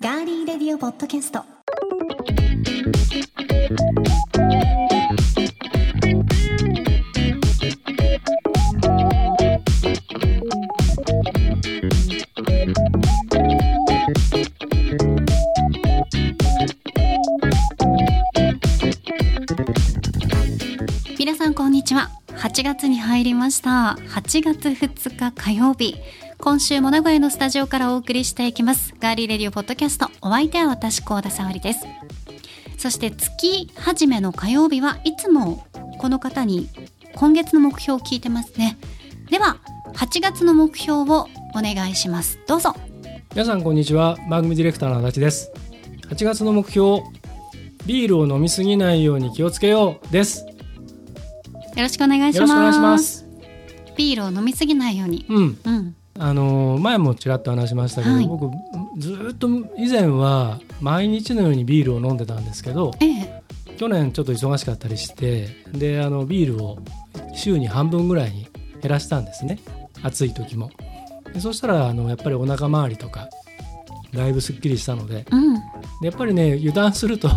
ガーリーレディオポッドキャスト。した8月2日火曜日。今週も名古屋のスタジオからお送りしていきます。ガーリーレディオポッドキャスト。お相手は私高田沙織です。そして月初めの火曜日はいつもこの方に今月の目標を聞いてますね。では8月の目標をお願いします。どうぞ。皆さんこんにちは。番組ディレクターの足立です。8月の目標ビールを飲みすぎないように気をつけようです。よろしくお願いしますビールを飲みすぎないように。うん。うん。あのー前もちらっと話しましたけど、はい。僕ずーっと以前は毎日のようにビールを飲んでたんですけどええ。去年ちょっと忙しかったりしてであのビールを週に半分ぐらいに減らしたんですね。暑い時も。でそしたらあのやっぱりお腹周りとかだいぶすっきりしたのでうん。でやっぱりね油断すると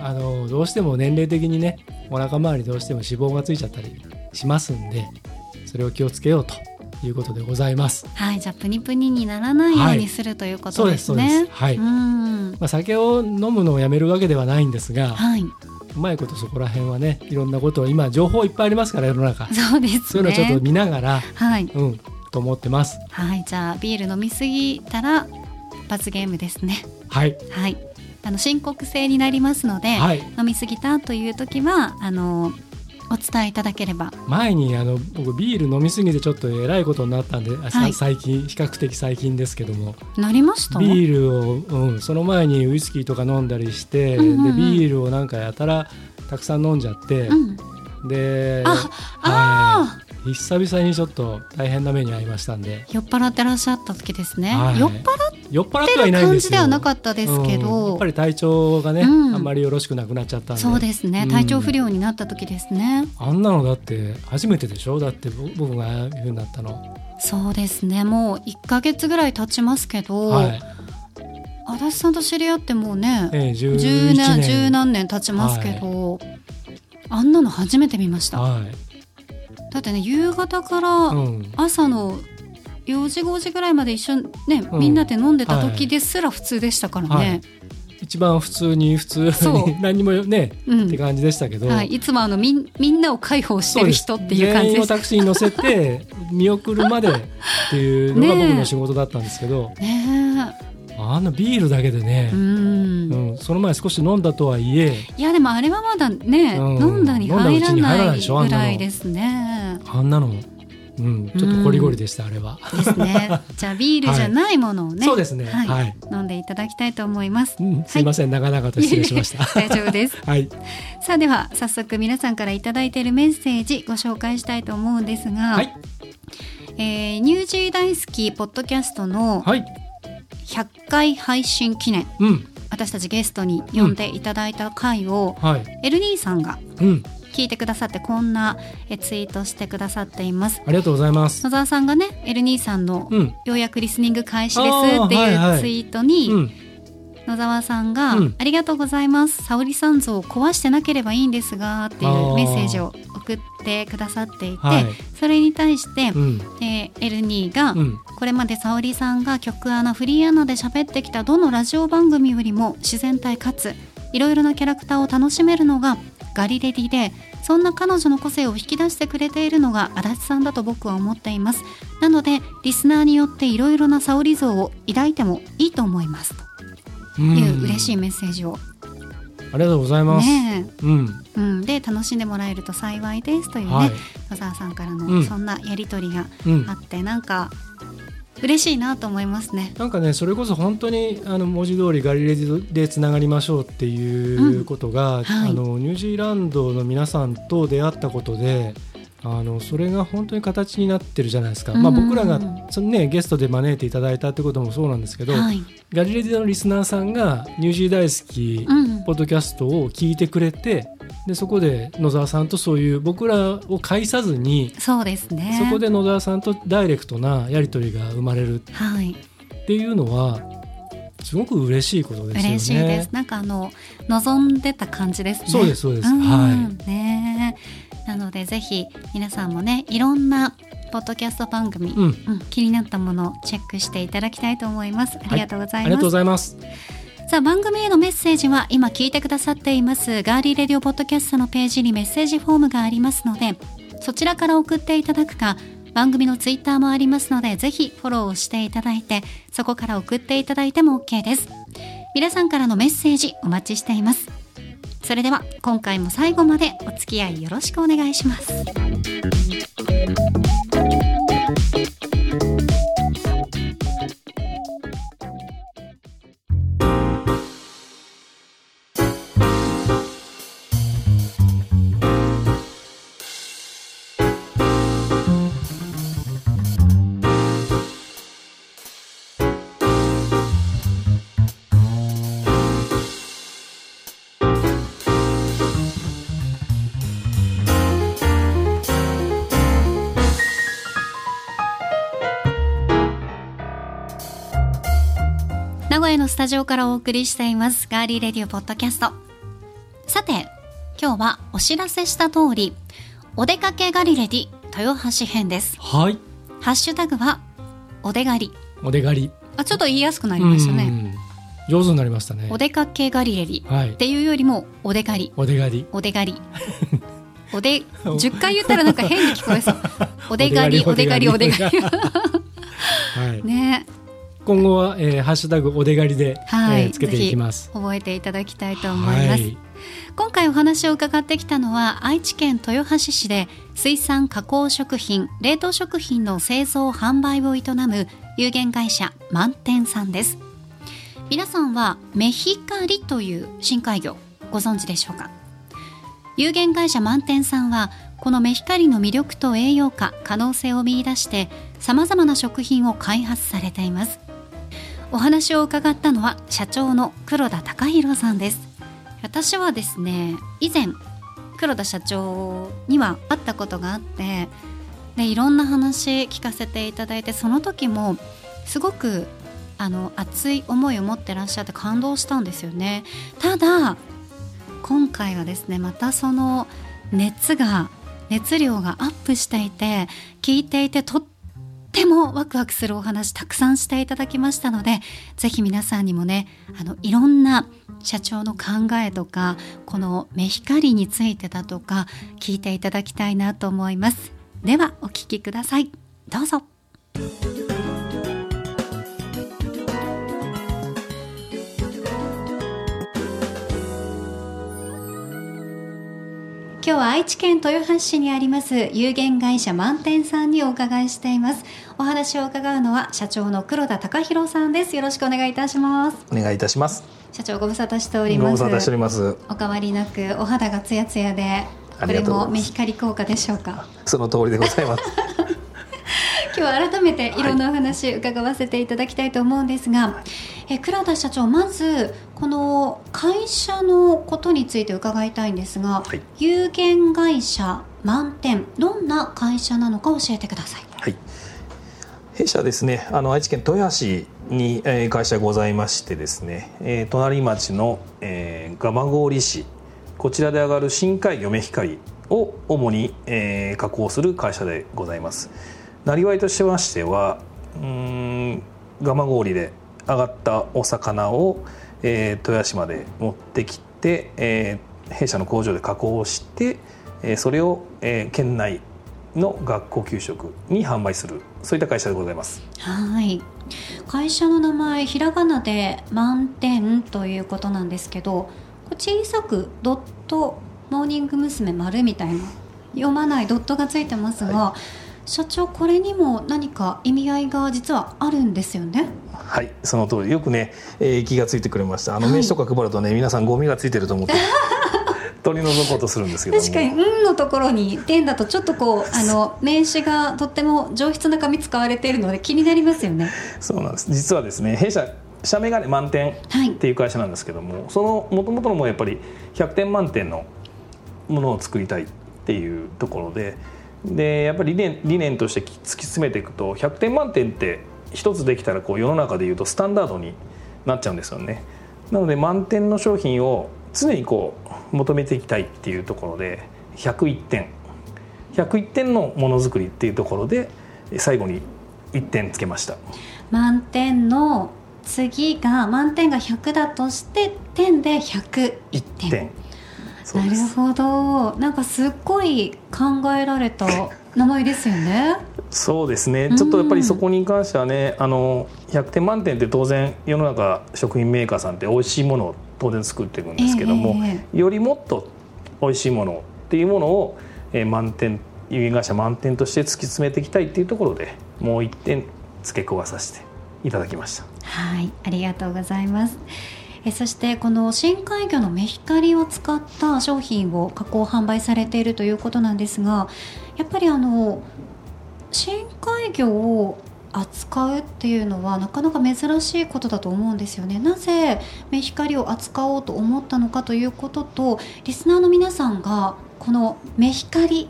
あのどうしても年齢的にねお腹周りどうしても脂肪がついちゃったりしますんでそれを気をつけようということでございます。はい、じゃあプニプニにならないようにするということですね。そうですそうですはいうん。まあ、酒を飲むのをやめるわけではないんですがはい、うまいことそこら辺はねいろんなことを今情報いっぱいありますから世の中そうですね。そういうのをちょっと見ながら、はい、うんと思ってます。はい、じゃあビール飲みすぎたら罰ゲームですね。はい、はい、あの申告制になりますので、はい、飲みすぎたという時はあのお伝えいただければ。前にあの僕ビール飲みすぎてちょっとえらいことになったんで、はい最近比較的最近ですけどもなりました？ビールを、うん、その前にウイスキーとか飲んだりして、うんうんうんでビールをなんかやたらたくさん飲んじゃって、うん。であ、あはい、久々にちょっと大変な目に遭いましたんで。あ、酔っ払ってらっしゃった時ですね。はい。酔っ払っ酔っ払っててはいない感じではなかったですけうん。やどっぱ。り体調がね、うん。あんまりよろしくなくなっちゃったんで。そうですね。うん。体調不良になった時ですね。あんなのだって初めてでしょ？だってぼ僕がいうふうになったの。そうですね。もう一ヶ月ぐらい経ちますけど、はい、足立さんと知り合ってもうね、ええ、十11年。年十何年経ちますけど、あんなの初めて見ました。はいだってね夕方からうん、朝の4時5時ぐらいまで一緒にね、うん。みんなで飲んでた時ですら普通でしたからね。一番普通に普通に 何にもね、うん。って感じでしたけど、はい、いつもあのみんみんなを介抱してる人っていう感じでタクシーに乗せて 見送るまでっていうのが僕の仕事だったんですけど、ねあんなビールだけでね。え、う、ん、うん。その前少し飲んだとはいえ。いやでもあれはまだね、うん。飲んだに入らなないぐらいですね。あんなの、うん、ちょっとゴリゴリでした、あれは。ですね。じゃあビールじゃないものをね、そうですね。はい。はい。飲んでいただきたいと思います。うん、すいません、長々と失礼しました。大丈夫です。はい、さあでは早速皆さんからいただいているメッセージご紹介したいと思うんですが、はい、えーニュージー大好きポッドキャストのはい、100回配信記念うん、私たちゲストに呼んでいただいた回を、はい、エルニーさんがうん、聞いてくださってこんなえツイートしてくださっています。ありがとうございます。野沢さんがねエルニーさんのうん、ようやくリスニング開始ですってはいうツイートに、うん、野沢さんが、うん。ありがとうございます。沙織さん像を壊してなければいいんですがっていうメッセージを送ってくださっていて、はい、それに対して、うん、えーエルニーが、うん、これまで沙織さんが曲穴フリーアナで喋ってきたどのラジオ番組よりも自然体かついろいろなキャラクターを楽しめるのがガリレディでそんな彼女の個性を引き出してくれているのが足立さんだと僕は思っています。なのでリスナーによっていろいろな沙織像を抱いてもいいと思います。という嬉しいメッセージを。ありがとうございます。ねうん、え、うん、で楽しんでもらえると幸いですというね、はい、野沢さんからうん。のそんなやり取りがうん。あ。って、なんか嬉しいなと思いますね。なんかねそれこそ本当にあの文字通りガリレディでつながりましょうっていうことが、ん。はい。あのニュージーランドの皆さんと出会ったことであのそれが本当に形になってるじゃないですか、まあ、僕らがその、ね、ゲストで招いていただいたってこともそうなんですけど、はい、ガリレディのリスナーさんがニュージー大好きうん。ポッドキャストを聞いてくれてでそこで野沢さんとそういう僕らを介さずにそうですね。そこで野沢さんとダイレクトなやり取りが生まれる。はい。っていうのはすごく嬉しいことですよね。嬉しいです。なんかあの望んでた感じですね。そうですそうです。ん。はい。ねなのでぜひ皆さんもねいろんなポッドキャスト番組、うん。うん気になったものをチェックしていただきたいと思います。ありがとうございます、ありがとうございます。さあ番組へのメッセージは今聞いてくださっています。ガーリーレディオポッドキャストのページにメッセージフォームがありますのでそちらから送っていただくか番組のツイッターもありますのでぜひフォローをしていただいてそこから送っていただいても OK です。皆さんからのメッセージお待ちしていますそれでは今回も最後までお付き合いよろしくお願いします。のスタジオからお送りしていますガーリーレディオポッドキャストさて今日はお知らせした通りお出かけガリレディ豊橋編ですはい。ハッシュタグはお出がりお出狩り。あちょっと言いやすくなりましたねうん。上手になりましたね。お出かけガリレディはいっ。ていうよりもお出がりお出狩り。お出がり おで10回言ったらなんか変に聞こえそう お出がりお出がりお出がり はい。ね今後は、えー、ハッシュタグお出狩りで、はい、えーつけていきます。覚えていただきたいと思います、はい。今回お話を伺ってきたのは愛知県豊橋市で水産加工食品冷凍食品の製造販売を営む有限会社満点さんです。皆さんはメヒカリという深海魚ご存知でしょうか？有限会社満点さんはこのメヒカリの魅力と栄養価可能性を見出してさまざまな食品を開発されていますお話を伺ったのは社長の黒田隆弘さんです。私はですね以前黒田社長には会ったことがあってでいろんな話聞かせていただいてその時もすごくあの熱い思いを持ってらっしゃって感動したんですよね。ただ今回はですねまたその熱が熱量がアップしていて聞いていてとってもワクワクするお話たくさんしていただきましたので是非皆さんにもねあのいろんな社長の考えとかこの目光についてだとか聞いていただきたいなと思います。ではお聴きください。どうぞ。今日は愛知県豊橋市にあります有限会社満点さんにお伺いしていますお話を伺うのは社長の黒田隆弘さんですよろしくお願いいたしますお願いいたします。社長ご無沙汰しておりごます無沙汰しております。お変わりなくお肌がツヤツヤでこれもメヒカリ効果でしょうか？その通りでございます。今日は改めていろんなお話伺わせていただきたいと思うんですが、え黒田社長まずこの会社のことについて伺いたいんですが、はい有限会社満点どんな会社なのか教えてくださいはい。弊社はですね、あの愛知県豊橋に、えー会社がございましてですね、えー隣町の、えー、蒲郡市こちらで上がる深海魚メヒカリを主に、えー加工する会社でございます。なりわいとしましては、うーん蒲郡で上がったお魚を、えー豊橋まで持ってきて、えー弊社の工場で加工して、えーそれを、えー県内の学校給食に販売するそういった会社でございます。はい。会社の名前ひらがなで満点ということなんですけど小さくドットモーニング娘。丸みたいな読まないドットがついてますが、社長これにも何か意味合いが実はあるんですよね？はいその通り。よくね、えー気がついてくれました。あのはい。名刺とか配るとね、皆さんゴミがついてると思って 取り除こうとするんですけども。確かに「うん」のところに点だとちょっとこうあの名刺がとっても上質な紙使われているので気になりますよね。そうなんです。実はですね弊社社名がね満点はい。っていう会社なんですけどもその元々のもやっぱり100点満点のものを作りたいっていうところででやっぱり理念理念として突き詰めていくと100点満点って一つできたらこう世の中でいうとスタンダードになっちゃうんですよね。なので満点の商品を常にこう求めていきたいっていうところで101点101点のものづくりっていうところで最後に1点つけました。満点の次が満点が100だとして点で101点点なるほど。なんかすっごい考えられた名前ですよね。そうですね。ちょっとやっぱりそこに関してはね、あの100点満点って当然世の中食品メーカーさんって美味しいものを当然作っていくんですけども、えよりもっと美味しいものっていうものを、えー満点輸入会社満点として突き詰めていきたいっていうところでもう1点付け加えさせていただきました。はいありがとうございますえそしてこの深海魚のメヒカリを使った商品を加工販売されているということなんですがやっぱりあの深海魚を扱うっていうのはなかなか珍しいことだと思うんですよね。なぜメヒカリを扱おうと思ったのかということとリスナーの皆さんがこのメヒカリ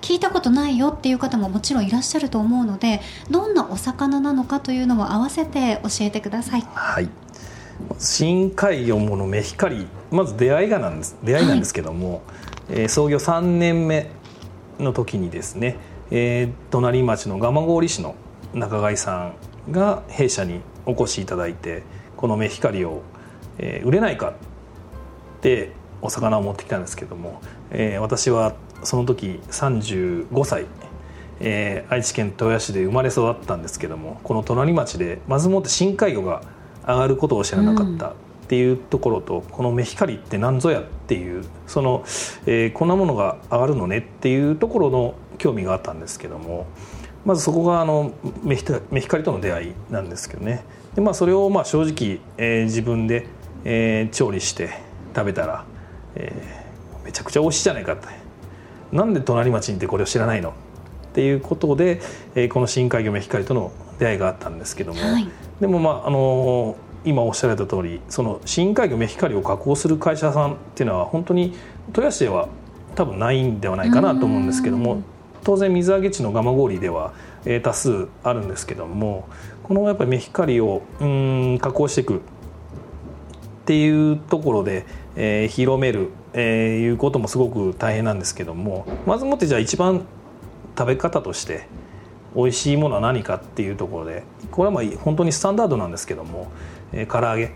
聞いたことないよっていう方ももちろんいらっしゃると思うのでどんなお魚なのかというのも合わせて教えてください。はい。深海魚ものメヒカリまず出会いがなんです出会いなんですけども、えー創業3年目の時にですね、えー隣町の蒲郡市の仲買さんが弊社にお越しいただいてこのメヒカリを、えー売れないかってお魚を持ってきたんですけども、えー私はその時35歳、えー愛知県豊谷市で生まれ育ったんですけどもこの隣町でまずもって深海魚が上がることを知らなかったっていうところと、このメヒカリって何ぞやっていうその、えーこんなものが上がるのねっていうところの興味があったんですけどもまずそこがあのメヒカリとの出会いなんですけどね。で、まあ、それをまあ正直、えー自分で、えー調理して食べたら、えーめちゃくちゃ美味しいじゃないかって。なんで隣町にいてこれを知らないのっていうことで、えーこの深海魚メヒカリとの出会いがあったんですけども、はい。でもまああの今おっしゃられた通りその深海魚メヒカリを加工する会社さんっていうのは本当に豊橋では多分ないんではないかなと思うんですけども当然水揚げ地の蒲郡では、えー多数あるんですけどもこのやっぱりメヒカリをうーん加工していくっていうところで、えー広める、えーいうこともすごく大変なんですけどもまずもってじゃあ一番食べ方として美味しいものは何かっていうところでこれはまあ本当にスタンダードなんですけども、えー唐揚げ。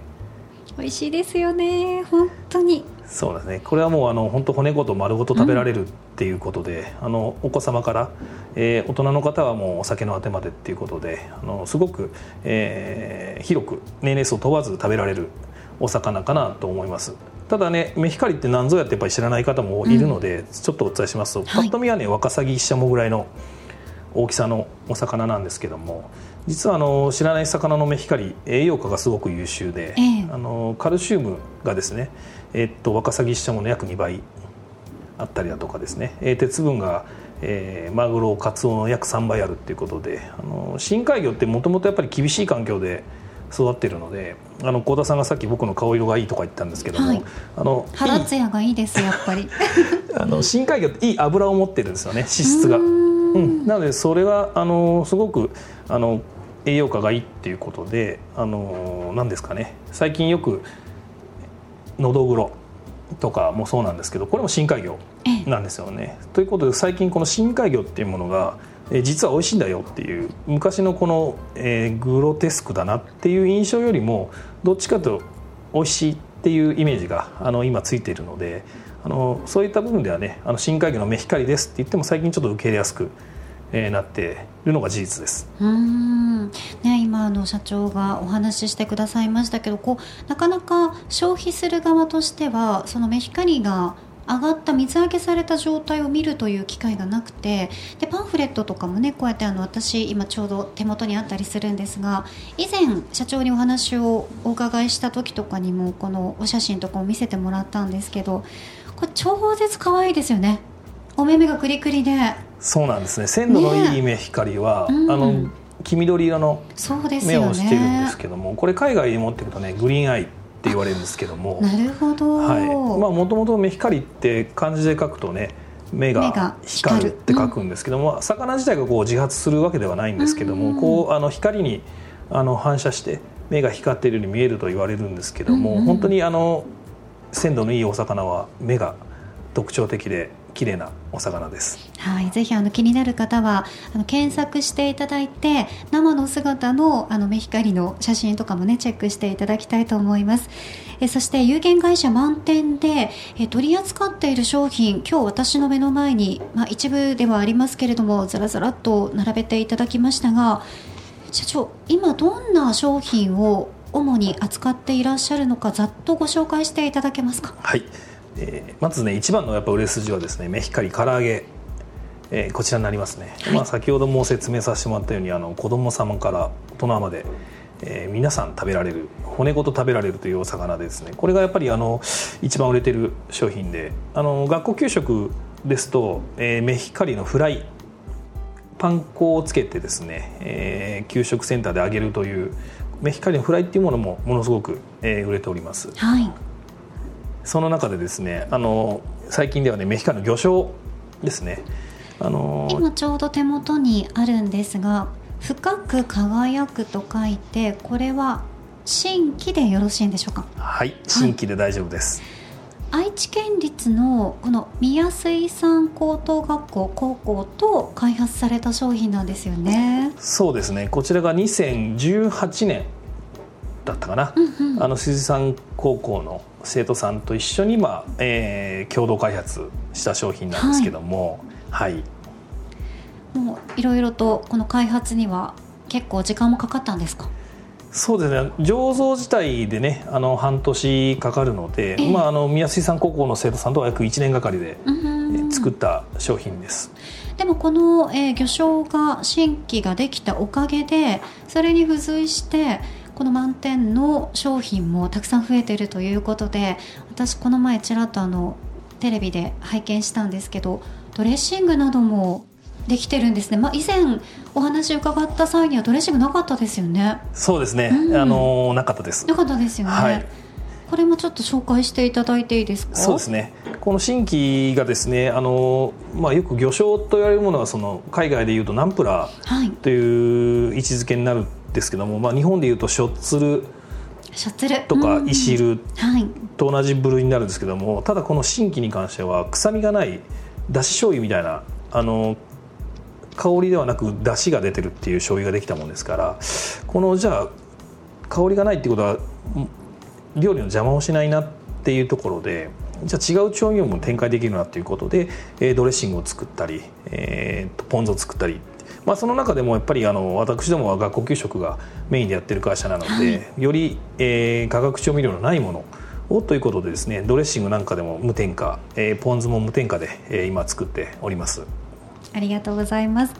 美味しいですよね本当に。そうですね。これはもうあの本当骨ごと丸ごと食べられるっていうことで、あのお子様から、えー大人の方はもうお酒のあてまでっていうことであのすごく、えー広く年齢層問わず食べられるお魚かなと思います。ただねメヒカリって何ぞやってやっぱり知らない方もいるので、ちょっとお伝えしますと、パッと見はねワカサギ一社もぐらいの大きさのお魚なんですけども実はあの知らない魚のメヒカリ栄養価がすごく優秀で、ええ。あのカルシウムがですね、えっと、ワカサギシシャモの約2倍あったりだとかですね、えー鉄分が、えーマグロカツオの約3倍あるっていうことであの深海魚ってもともとやっぱり厳しい環境で育ってるのであの幸田さんがさっき僕の顔色がいいとか言ったんですけども、はい。あのいい肌ツヤがいいですやっぱり。あの深海魚っていい油を持ってるんですよね脂質が。うん、なのでそれはあのすごくあの栄養価がいいっていうことであのなんですかね。最近よくのどぐろとかもそうなんですけどこれも深海魚ええ。なんですよね。ということで最近この深海魚っていうものがえー実は美味しいんだよっていう昔のこの、えーグロテスクだなっていう印象よりもどっちかというと美味しいっていうイメージがあの今ついているのであのそういった部分ではねあの深海魚のメヒカリですって言っても最近ちょっと受け入れやすく、えーなっているのが事実です。うんね、今あの社長がお話ししてくださいましたけどこうなかなか消費する側としてはそのメヒカリが上がった水揚げされた状態を見るという機会がなくてでパンフレットとかもねこうやってあの私今ちょうど手元にあったりするんですが以前社長にお話をお伺いした時とかにもこのお写真とかを見せてもらったんですけどこれ超絶可愛いですよね。お目目がクリクリで。そうなんですね。鮮度のいいメヒカリは、うん。あの黄緑色の目をしてるんですけども、これ海外に持っていくとねグリーンアイって言われるんですけどもなるほど、はい。まあ、もともとメヒカリって漢字で書くとね目が光るって書くんですけども、うん、魚自体がこう自発するわけではないんですけども、うん。うん、こうあの光にあの反射して目が光っているように見えると言われるんですけども、うんうん、本当にあの鮮度のいいお魚は目が特徴的で綺麗なお魚です。はい、ぜひあの気になる方はあの検索していただいて生の姿のあの目光の写真とかもねチェックしていただきたいと思います。えそして有限会社満点でえ取り扱っている商品今日私の目の前にまあ一部ではありますけれどもずらずらっと並べていただきましたが社長今どんな商品を主に扱っていらっしゃるのかざっとご紹介していただけますか？はい。えー、まずね一番のやっぱ売れ筋はですねメヒカリ唐揚げ、えー、こちらになりますね、はい、まあ、先ほども説明させてもらったようにあの子供様から大人まで、えー、皆さん食べられる骨ごと食べられるというお魚ですねこれがやっぱりあの一番売れてる商品であの学校給食ですと、えー、メヒカリのフライパン粉をつけてですね、えー、給食センターで揚げるというメヒカリのフライっていうものもものすごく、えー、売れております。はい。その中でですねあの最近ではねメヒカの魚醤ですね。あの今ちょうど手元にあるんですが深く輝くと書いてこれは新規でよろしいんでしょうか？はい新規で大丈夫です、はい、愛知県立のこの宮水産高等学校高校と開発された商品なんですよね。そうですね。こちらが2018年だったかな、うんうん、あの水産高校の生徒さんと一緒に、まあえー、共同開発した商品なんですけども、はい、はい、もういろいろとこの開発には結構時間もかかったんですか？そうですね。醸造自体でねあの半年かかるので、えー、まあ、あの宮水産高校の生徒さんとは約1年がかりで、作った商品です。でもこの、えー、魚醤が新規ができたおかげでそれに付随してこの満点の商品もたくさん増えているということで私この前ちらっとあのテレビで拝見したんですけどドレッシングなどもできてるんですね、まあ、以前お話伺った際にはドレッシングなかったですよね。そうですね、うん、あのなかったです。なかったですよね、はい、これもちょっと紹介していただいていいですか？そうですね。この新規がですねあの、まあ、よく魚醤と言われるものはその海外でいうとナンプラーという位置づけになるですけども、まあ、日本でいうとしょっつるとかいしると同じ部類になるんですけども、ただこの新規に関しては臭みがないだし醤油みたいなあの香りではなくだしが出てるっていう醤油ができたもんですからこのじゃあ香りがないってことは料理の邪魔をしないなっていうところでじゃあ違う調味料も展開できるなっていうことで、えー、ドレッシングを作ったり、えー、ポン酢を作ったりまあ、その中でもやっぱりあの私どもは学校給食がメインでやってる会社なので、はい、より、えー、化学調味料のないものをということでですねドレッシングなんかでも無添加、えー、ポン酢も無添加で、えー、今作っております。ありがとうございます。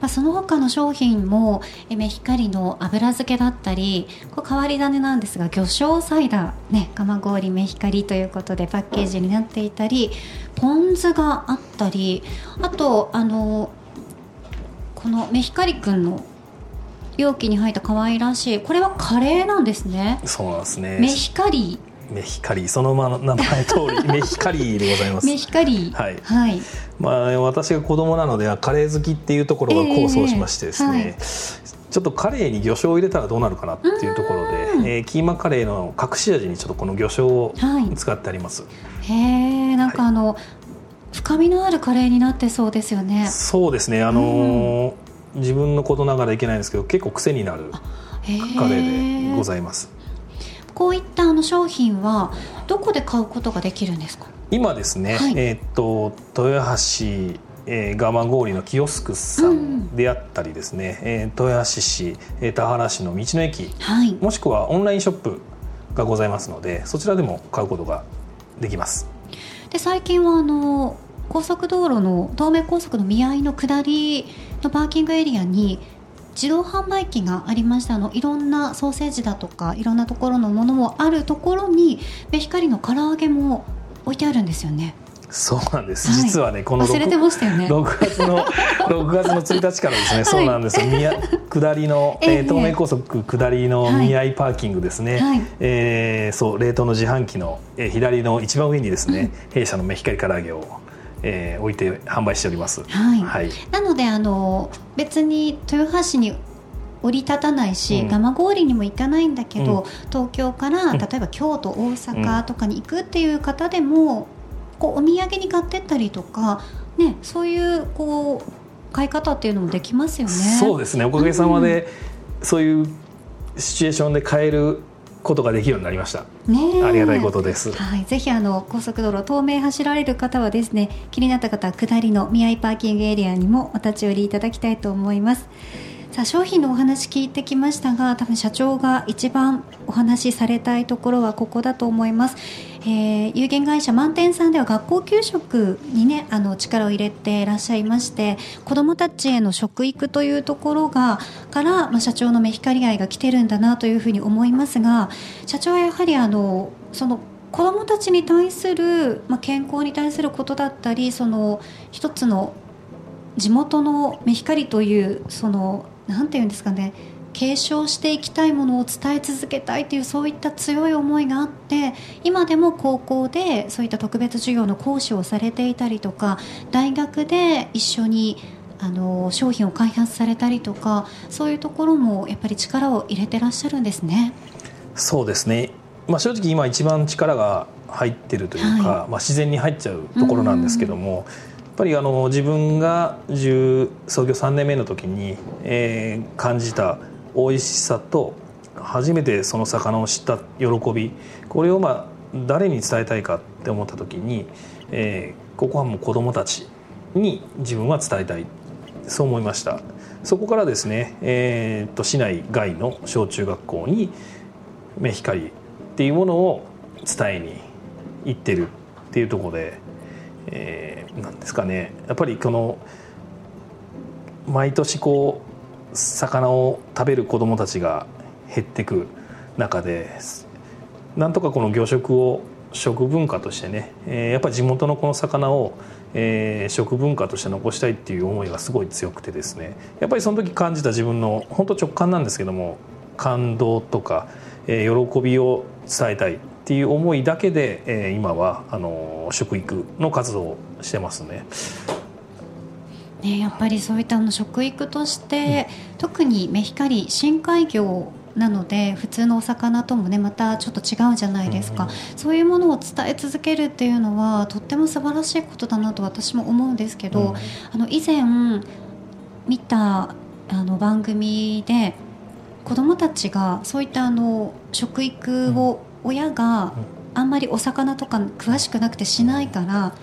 まあ、その他の商品もえメヒカリの油漬けだったり、これ変わり種なんですが魚醤サイダーね、蒲郡メヒカリということでパッケージになっていたり、ポン酢があったり、あとあのこのメヒカリ君の容器に入った可愛らしいこれはカレーなんですねそうなんですねメヒカリメヒカリ。そのまま名前通り メヒカリでございます。メヒカリ。はい、はい、まあ私が子供なのでカレー好きっていうところが構想しましてですね、えーはい。ちょっとカレーに魚醤を入れたらどうなるかなっていうところで、えー、キーマカレーの隠し味にちょっとこの魚醤を使ってあります。はい、へえ、なんかあの、はい。深みのあるカレーになってそうですよね。そうですね。あのーうん、自分のことながらいけないんですけど結構癖になるカレーでございますこういったあの商品はどこで買うことができるんですか？今ですね、はい、えー、っと豊橋えー、蒲郡のキヨスクさんであったりですね、うん、えー、豊橋市、えー、田原市の道の駅、はい、もしくはオンラインショップがございますのでそちらでも買うことができます。で最近はあの高速道路の東名高速の見合いの下りのパーキングエリアに自動販売機がありました。あのいろんなソーセージだとかいろんなところのものもあるところにベヒカリの唐揚げも置いてあるんですよね。そうなんです、はい。実はねこの忘れてましたよね。6月の 6月の1日からですね、そうなんですよ。宮下りの、えええー東名高速下りのはい。宮井パーキングですね、はい。えーそう冷凍の自販機の、えー左の一番上にですね、弊社のメヒカリ唐揚げを、えー置いて販売しております。はい。はい。なのであの別に豊橋に降り立たないし、うん。蒲郡にも行かないんだけど、うん。東京からうん。例えば京都大阪とかに行くっていう方でも、こうお土産に買ってったりとか、ね、そういうこう買い方っていうのもできますよね。そうですね。おかげさまで、そういうシチュエーションで買えることができるようになりました。ねえありがたいことです。はい、ぜひあの高速道路東名走られる方はですね気になった方は下りの宮井パーキングエリアにもお立ち寄りいただきたいと思いますさあ商品のお話聞いてきましたが多分社長が一番お話しされたいところはここだと思います、えー有限会社満点さんでは学校給食にねあの力を入れていらっしゃいまして子どもたちへの食育というところがから、まあ、社長のメヒカリ愛が来てるんだなというふうに思いますが社長はやはりあのその子どもたちに対する、まあ、健康に対することだったりその一つの地元のメヒカリというそのなんていうんですかね継承していきたいものを伝え続けたいというそういった強い思いがあって今でも高校でそういった特別授業の講師をされていたりとか大学で一緒にあの商品を開発されたりとかそういうところもやっぱり力を入れてらっしゃるんですね。そうですね、まあ、正直今一番力が入ってるというか、はまあ、自然に入っちゃうところなんですけども、やっぱりあの自分が創業3年目の時に、えー感じた美味しさと初めてその魚を知った喜びこれをまあ誰に伝えたいかって思った時に、えーここはもう子どもたちに自分は伝えたい。そう思いました。そこからですね、えー、と市内外の小中学校にメヒカリっていうものを伝えに行ってるっていうところで、えーなんですかね。やっぱりこの毎年こう魚を食べる子どもたちが減ってく中でなんとかこの魚食を食文化としてね、えーやっぱり地元のこの魚を、えー食文化として残したいっていう思いがすごい強くてですね。やっぱりその時感じた自分の本当直感なんですけども感動とか、えー喜びを伝えたいっていう思いだけで、えー今はあの食育の活動をしてますね。ね、やっぱりそういったあの食育として、特にメヒカリ深海魚なので普通のお魚ともねまたちょっと違うじゃないですか、うんそういうものを伝え続けるっていうのはとっても素晴らしいことだなと私も思うんですけど、うん。あの以前見たあの番組で子どもたちがそういったあの食育を親があんまりお魚とか詳しくなくてしないから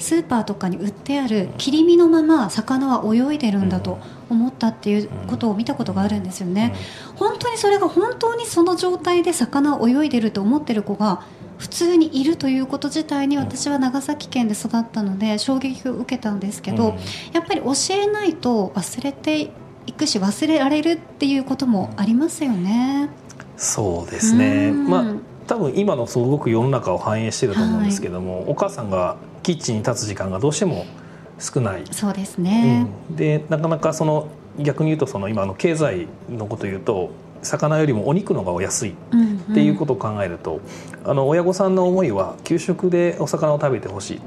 スーパーとかに売ってある切り身のまま魚は泳いでるんだと思ったっていうことを見たことがあるんですよね。本当にそれが本当にその状態で魚を泳いでると思ってる子が普通にいるということ自体に私は長崎県で育ったので衝撃を受けたんですけど、うん。やっぱり教えないと忘れていくし忘れられるっていうこともありますよね。そうですね、うん。まあ多分今のすごく世の中を反映してると思うんですけども、お母さんがキッチンに立つ時間がどうしても少ない、そうですね。うん。でなかなかその逆に言うとその今の経済のことを言うと魚よりもお肉の方がお安いうん。っていうことを考えると、あの親御さんの思いは給食でお魚を食べてほしい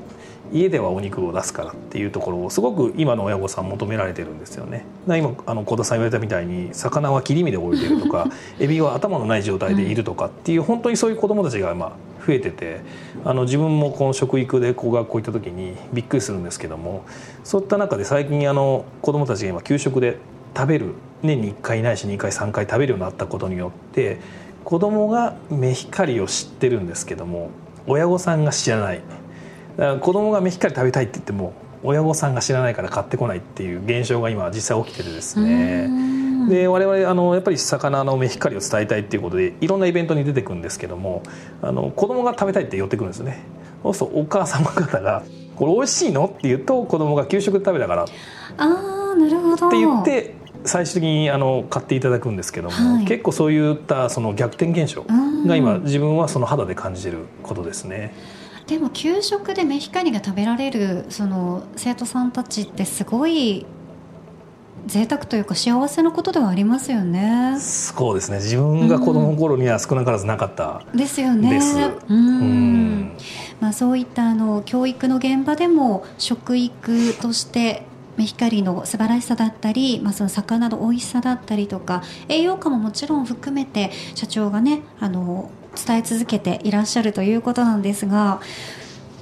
家ではお肉を出すからっていうところをすごく今の親御さん求められてるんですよね。今あの小田さん言われたみたいに魚は切り身で置いてるとか エビは頭のない状態でいるとかっていう本当にそういう子どもたちが今増えててあの自分もこの食育でこう学校行った時にびっくりするんですけどもそういった中で最近あの子どもたちが今給食で食べる年に1回ないし2回3回食べるようになったことによって子供がメヒカリを知ってるんですけども親御さんが知らないだから子供がメヒカリ食べたいって言っても親御さんが知らないから買ってこないっていう現象が今実際起きててですねうんで我々あのやっぱり魚のメヒカリを伝えたいっていうことでいろんなイベントに出てくるんですけどもあの子供が食べたいって寄ってくるんですねそうするとお母様方が「これ美味しいの?」って言うと子供が給食で食べたからってああなるほど。言って最終的にあの買っていただくんですけども、はい結構そういったその逆転現象うんが今自分はその肌で感じてることですね。でも給食でメヒカリが食べられるその生徒さんたちってすごい贅沢というか幸せなことではありますよね。そうですね。自分が子供の頃には少なからずなかった。ですよね。です。うん。まあ、そういったあの教育の現場でも食育としてメヒカリの素晴らしさだったり、まあ、その魚の美味しさだったりとか栄養価ももちろん含めて社長がねあの伝え続けていらっしゃるということなんですが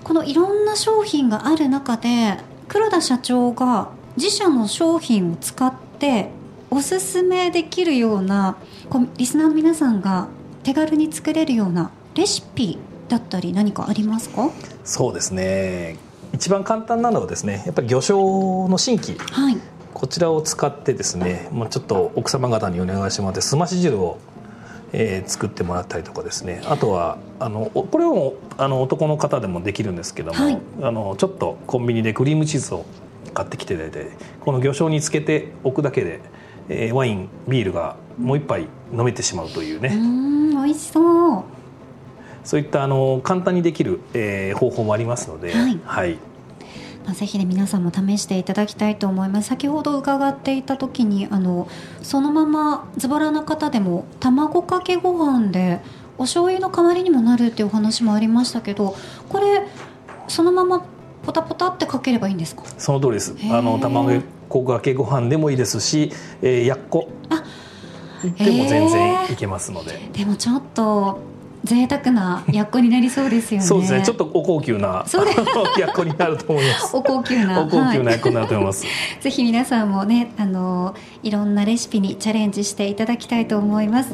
このいろんな商品がある中で黒田社長が自社の商品を使っておすすめできるようなこうリスナーの皆さんが手軽に作れるようなレシピだったり何かありますか？そうですね。一番簡単なのはですねやっぱり魚醤の新規。はい。こちらを使ってですねもうちょっと奥様方にお願いしてもらってすまし汁を、えー作ってもらったりとかですね。あとはあのおこれもあの男の方でもできるんですけども、はい。あのちょっとコンビニでクリームチーズを買ってきていただいてこの魚醤につけておくだけで、えーワインビールがもう一杯飲めてしまうというね、ん美味しそう。そういったあの簡単にできる、えー方法もありますので、はい。はいまあ、ぜひね皆さんも試していただきたいと思います。先ほど伺っていた時にあのそのままズボラな方でも卵かけご飯でお醤油の代わりにもなるっていうお話もありましたけどこれそのままポタポタってかければいいんですか？その通りです。あの卵かけご飯でもいいですし、えー、やっこあでも全然いけますので、でもちょっと贅沢なやっこになりそうですよね。そうですね。ちょっとお高級なやっこになると思います。お高級な。お高級なはいやっこになると思います、ぜひ皆さんもねあのいろんなレシピにチャレンジしていただきたいと思います。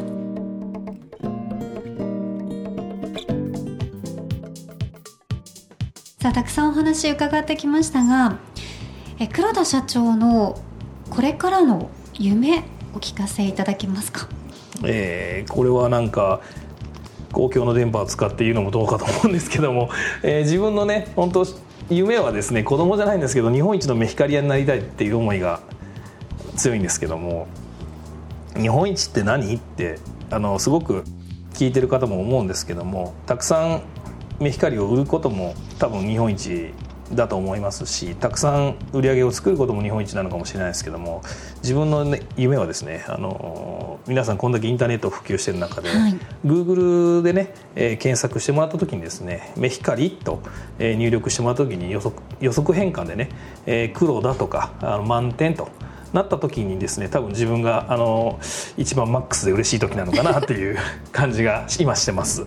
さあたくさんお話伺ってきましたがえ黒田社長のこれからの夢お聞かせいただけますか？えーこれはなんか公共の電波を使って言うのもどうかと思うんですけども、えー自分のね本当夢はですね子供じゃないんですけど日本一のメヒカリ屋になりたいっていう思いが強いんですけども日本一って何？ってあのすごく聞いてる方も思うんですけどもたくさんメヒカリを売ることも多分日本一だと思いますしたくさん売り上げを作ることも日本一なのかもしれないですけども自分の、ね、夢はですねあの皆さんこんだけインターネットを普及している中で、はい Google でね、えー検索してもらった時にですねメヒカリと、えー入力してもらった時に予測予測変換でね、えー黒だとかあの満点となった時にですね多分自分があの一番マックスで嬉しい時なのかなっていう感じが今してます。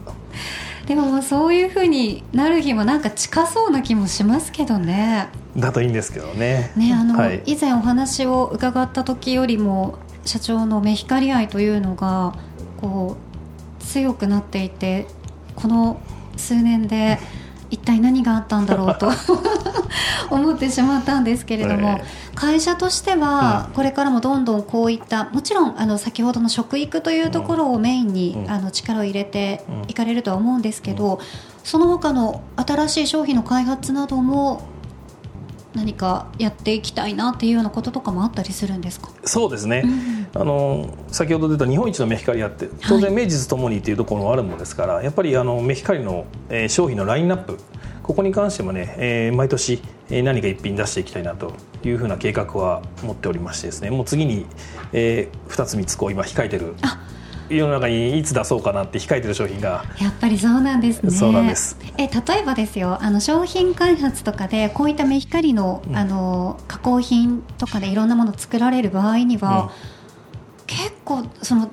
でもまあそういう風になる日もなんか近そうな気もしますけどねだといいんですけどね。ねあの、はい以前お話を伺った時よりも社長のメヒカリ愛というのがこう強くなっていてこの数年で一体何があったんだろうと 思ってしまったんですけれども、え会社としてはうん。これからもどんどんこういったもちろんあの先ほどの食育というところをメインに、うん。あの力を入れてうん。いかれるとは思うんですけど、その他の新しい商品の開発なども何かやっていきたいなっていうようなこととかもあったりするんですか、そうですね、うん。あの先ほど出た日本一のメヒカリ屋って当然名実ともにっていうところもあるものですから、やっぱりあのメヒカリの、えー商品のラインナップここに関してもね、えー毎年、えー何か一品出していきたいなというふうな計画は持っておりましてですねもう次に、え2つ3つこう今控えてる世の中にいつ出そうかなって控えてる商品が。やっぱりそうなんですね。そうなんです。え例えばですよ。あの商品開発とかでこういったメヒカリの,、うん。あの加工品とかでいろんなものを作られる場合には、結構その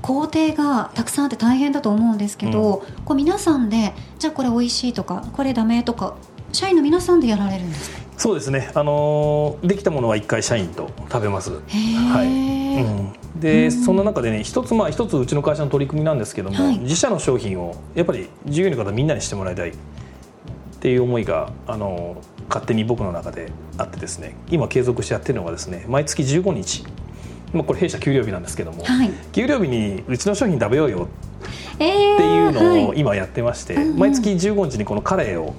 工程がたくさんあって大変だと思うんですけど、こう皆さんでじゃあこれ美味しいとかこれダメとか社員の皆さんでやられるんですか？そうですね、あのーできたものは一回社員と食べます。はい。うん、で、うん。そんな中でね一つまあ一つうちの会社の取り組みなんですけども、はい。自社の商品をやっぱり従業員の方みんなにしてもらいたい。っていう思いがあの勝手に僕の中であってですね。今継続してやってるのがですね毎月15日、まあ、これ弊社給料日なんですけども、はい。給料日にうちの商品食べようよ。えー、っていうのをはい。今やってまして、うんうん。毎月15日にこのカレーを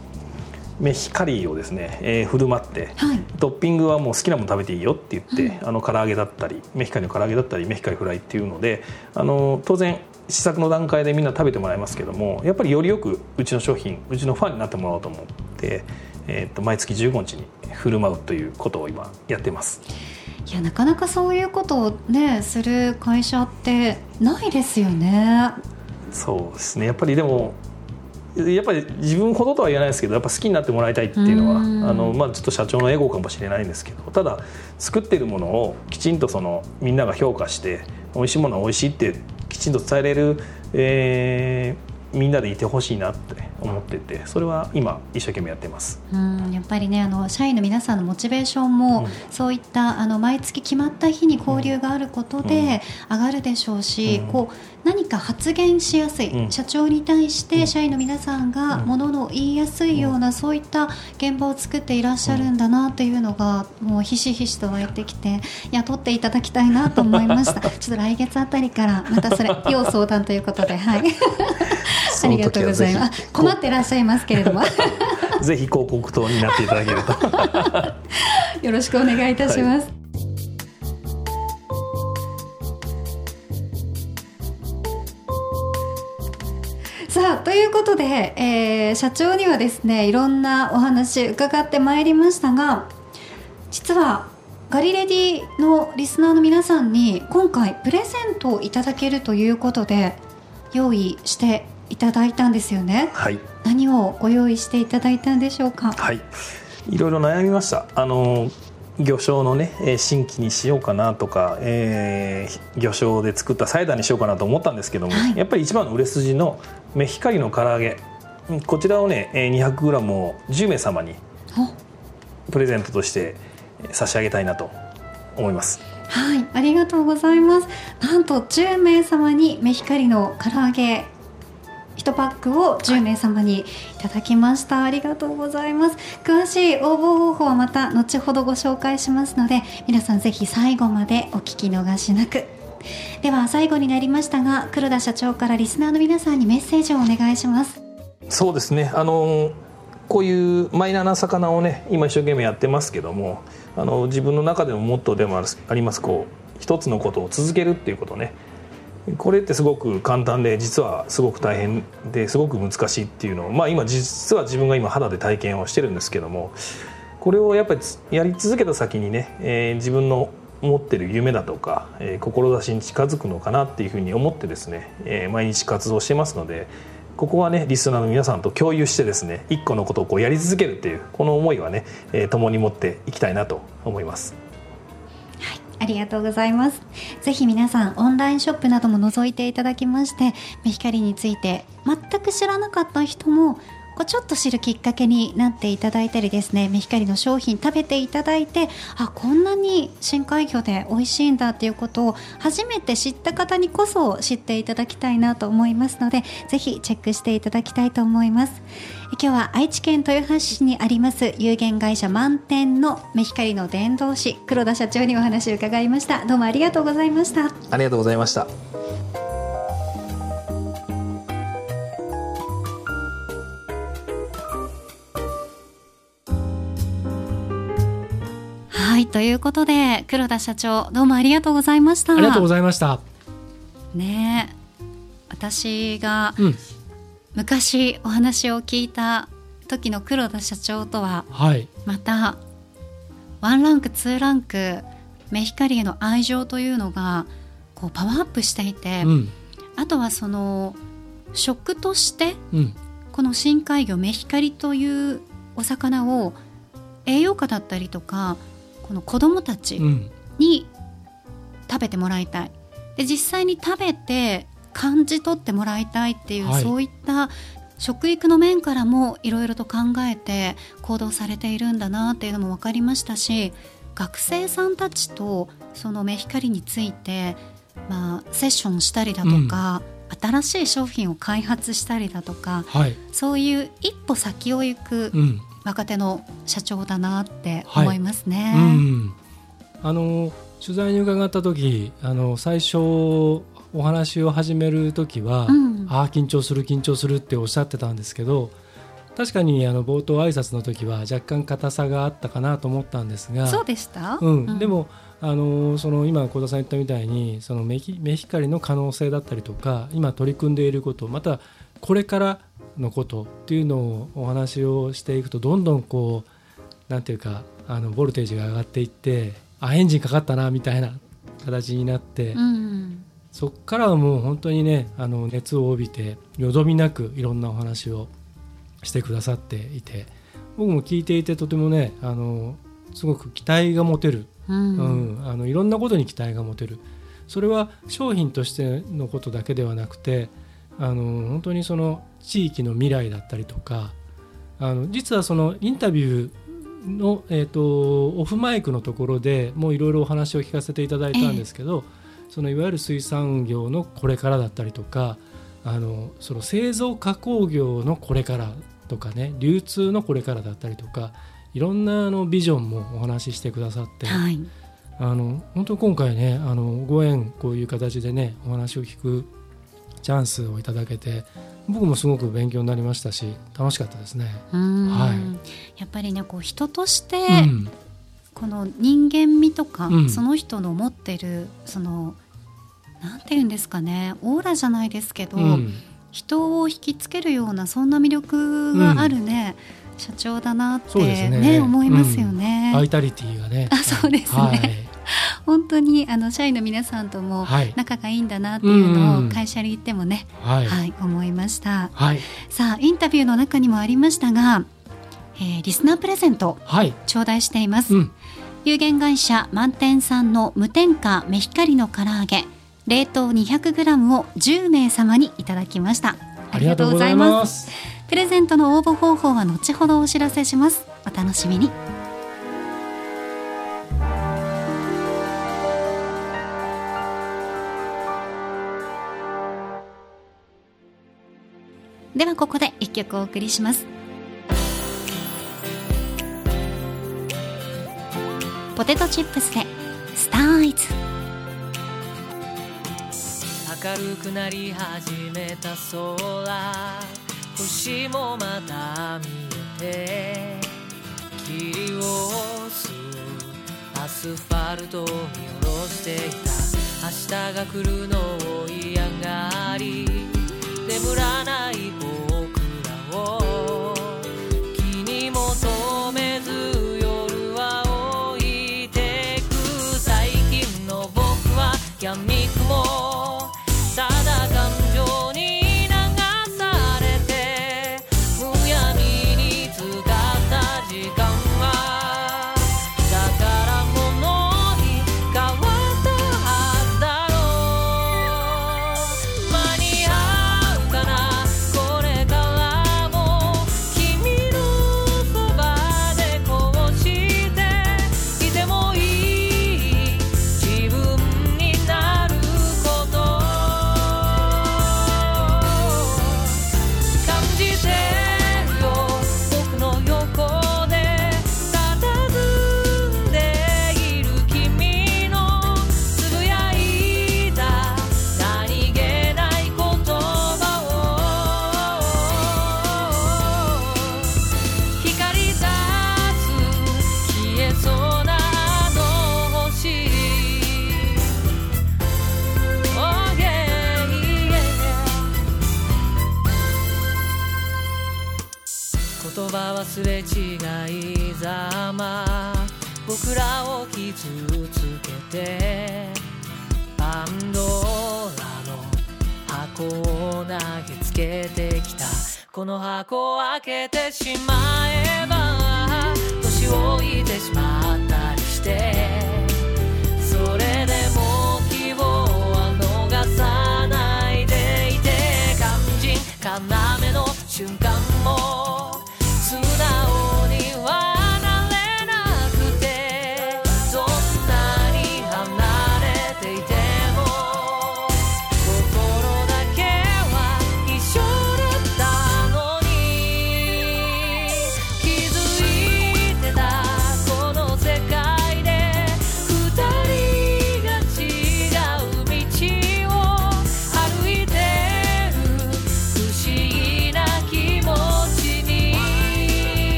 メヒカリーをですね、えー振る舞って、はいトッピングはもう好きなもの食べていいよって言って、うあの唐揚げだったりメヒカリの唐揚げだったりメヒカリフライっていうのであの当然試作の段階でみんな食べてもらいますけどもやっぱりよりよくうちの商品うちのファンになってもらおうと思って、えー、と毎月15日に振る舞うということを今やってます。いやなかなかそういうことをねする会社ってないですよね。そうですねやっぱりでもやっぱり自分ほどとは言えないですけどやっぱ好きになってもらいたいっていうのはあの、まあ、ちょっと社長のエゴかもしれないんですけどただ作ってるものをきちんとそのみんなが評価して美味しいものは美味しいってきちんと伝えれる、えー、みんなでいてほしいなって思っててそれは今一生懸命やってます。うんやっぱりねあの社員の皆さんのモチベーションも、うん、そういったあの毎月決まった日に交流があることで上がるでしょうし、うん、こう何か発言しやすい、うん、社長に対して社員の皆さんがものの言いやすいような、そういった現場を作っていらっしゃるんだなというのがもうひしひしと湧いてきて雇っていただきたいなと思いました。ちょっと来月あたりからまたそれ 要相談ということではい。ありがとうございます。困ってらっしゃいますけれども。ぜひ広告塔になっていただけると。よろしくお願いいたします、はいさあということで、えー、社長にはですねいろんなお話伺ってまいりましたが実はガリレディのリスナーの皆さんに今回プレゼントをいただけるということで用意していただいたんですよね。はい。何をご用意していただいたんでしょうか？はい。いろいろ悩みました。あの魚醤のね新規にしようかなとか、えー、魚醤で作ったサイダーにしようかなと思ったんですけども、はい、やっぱり一番の売れ筋のメヒカリの唐揚げこちらをね 200g を10名様にプレゼントとして差し上げたいなと思います。はい、ありがとうございます。なんと10名様にメヒカリの唐揚げ1パックを10名様にいただきました、はい、ありがとうございます。詳しい応募方法はまた後ほどご紹介しますので皆さんぜひ最後までお聞き逃しなく。では最後になりましたが黒田社長からリスナーの皆さんにメッセージをお願いします。そうですね。あのこういうマイナーな魚をね今一生懸命やってますけどもあの自分の中でもモットーでもあります。こう一つのことを続けるっていうことねこれってすごく簡単で実はすごく大変ですごく難しいっていうのを、まあ、今実は自分が今肌で体験をしてるんですけどもこれをやっぱりやり続けた先にね、えー、自分の持ってる夢だとか、えー、志に近づくのかなっていうふうに思ってですね、えー、毎日活動してますのでここはねリスナーの皆さんと共有してですね一個のことをこうやり続けるっていうこの思いはね、えー、共に持っていきたいなと思います。ありがとうございます。ぜひ皆さんオンラインショップなども覗いていただきまして、メヒカリについて全く知らなかった人もこうちょっと知るきっかけになっていただいたりですねメヒカリの商品食べていただいてあこんなに深海魚で美味しいんだっていうことを初めて知った方にこそ知っていただきたいなと思いますのでぜひチェックしていただきたいと思います。今日は愛知県豊橋市にあります有限会社満点のメヒカリの伝道師黒田社長にお話を伺いました。どうもありがとうございました。ありがとうございました。はいということで黒田社長どうもありがとうございました。ありがとうございました。ね私が昔お話を聞いた時の黒田社長とはまたワンランクツーランクメヒカリへの愛情というのがこうパワーアップしていて、うん、あとはその食として、この深海魚メヒカリというお魚を栄養価だったりとかこの子どもたちに食べてもらいたい。で実際に食べて感じ取ってもらいたいっていう、はい、そういった食育の面からもいろいろと考えて行動されているんだなっていうのも分かりましたし学生さんたちとそのメヒカリについて、まあ、セッションしたりだとか、うん、新しい商品を開発したりだとか、はい、そういう一歩先を行く若手の社長だなって思いますね。はいうん、あの取材に伺った時あの最初お話を始める時は、うん、ああ緊張する緊張するっておっしゃってたんですけど確かにあの冒頭挨拶の時は若干硬さがあったかなと思ったんですがそうでした、うん、でもあのその今幸田さん言ったみたいにそのメヒメヒカリの可能性だったりとか今取り組んでいることまたこれからのことっていうのをお話をしていくとどんどんこうなんていうかあのボルテージが上がっていってあエンジンかかったなみたいな形になって、うんそこからはもう本当にねあの熱を帯びてよどみなくいろんなお話をしてくださっていて僕も聞いていてとてもねあのすごく期待が持てる、うん。うん。あのいろんなことに期待が持てる。それは商品としてのことだけではなくてあの本当にその地域の未来だったりとかあの実はそのインタビューの、えー、とオフマイクのところでもういろいろお話を聞かせていただいたんですけど、そのいわゆる水産業のこれからだったりとかあのその製造加工業のこれからとかね流通のこれからだったりとかいろんなあのビジョンもお話ししてくださって、はい。あの本当今回ねあのご縁こういう形でねお話を聞くチャンスをいただけて僕もすごく勉強になりましたし楽しかったですね。うん。はい。やっぱりねこう人として、うん。この人間味とか、うん。その人の持ってるそのなんていうんですかねオーラじゃないですけど、うん。人を引きつけるようなそんな魅力があるね、社長だなってね。ね思いますよね。バイタリティがね。あそうですね。はい 本当にあの社員の皆さんともはい。仲がいいんだなっていうのうん。を会社に行ってもね、はい。はい、思いました。はい。さあインタビューの中にもありましたが、えーリスナープレゼントはい。頂戴しています。うん。有限会社満点さんの無添加メヒカリの唐揚げ冷凍 200g を10名様にいただきました。ありがとうございます。プレゼントの応募方法は後ほどお知らせします。お楽しみにではここで一曲お送りします。ポテトチップスでスターアイズ明るくなり始めた空。星もまた見えて。霧を吸う。アスファルトを見下ろしていた。明日が来るのを嫌がり。眠らない僕らを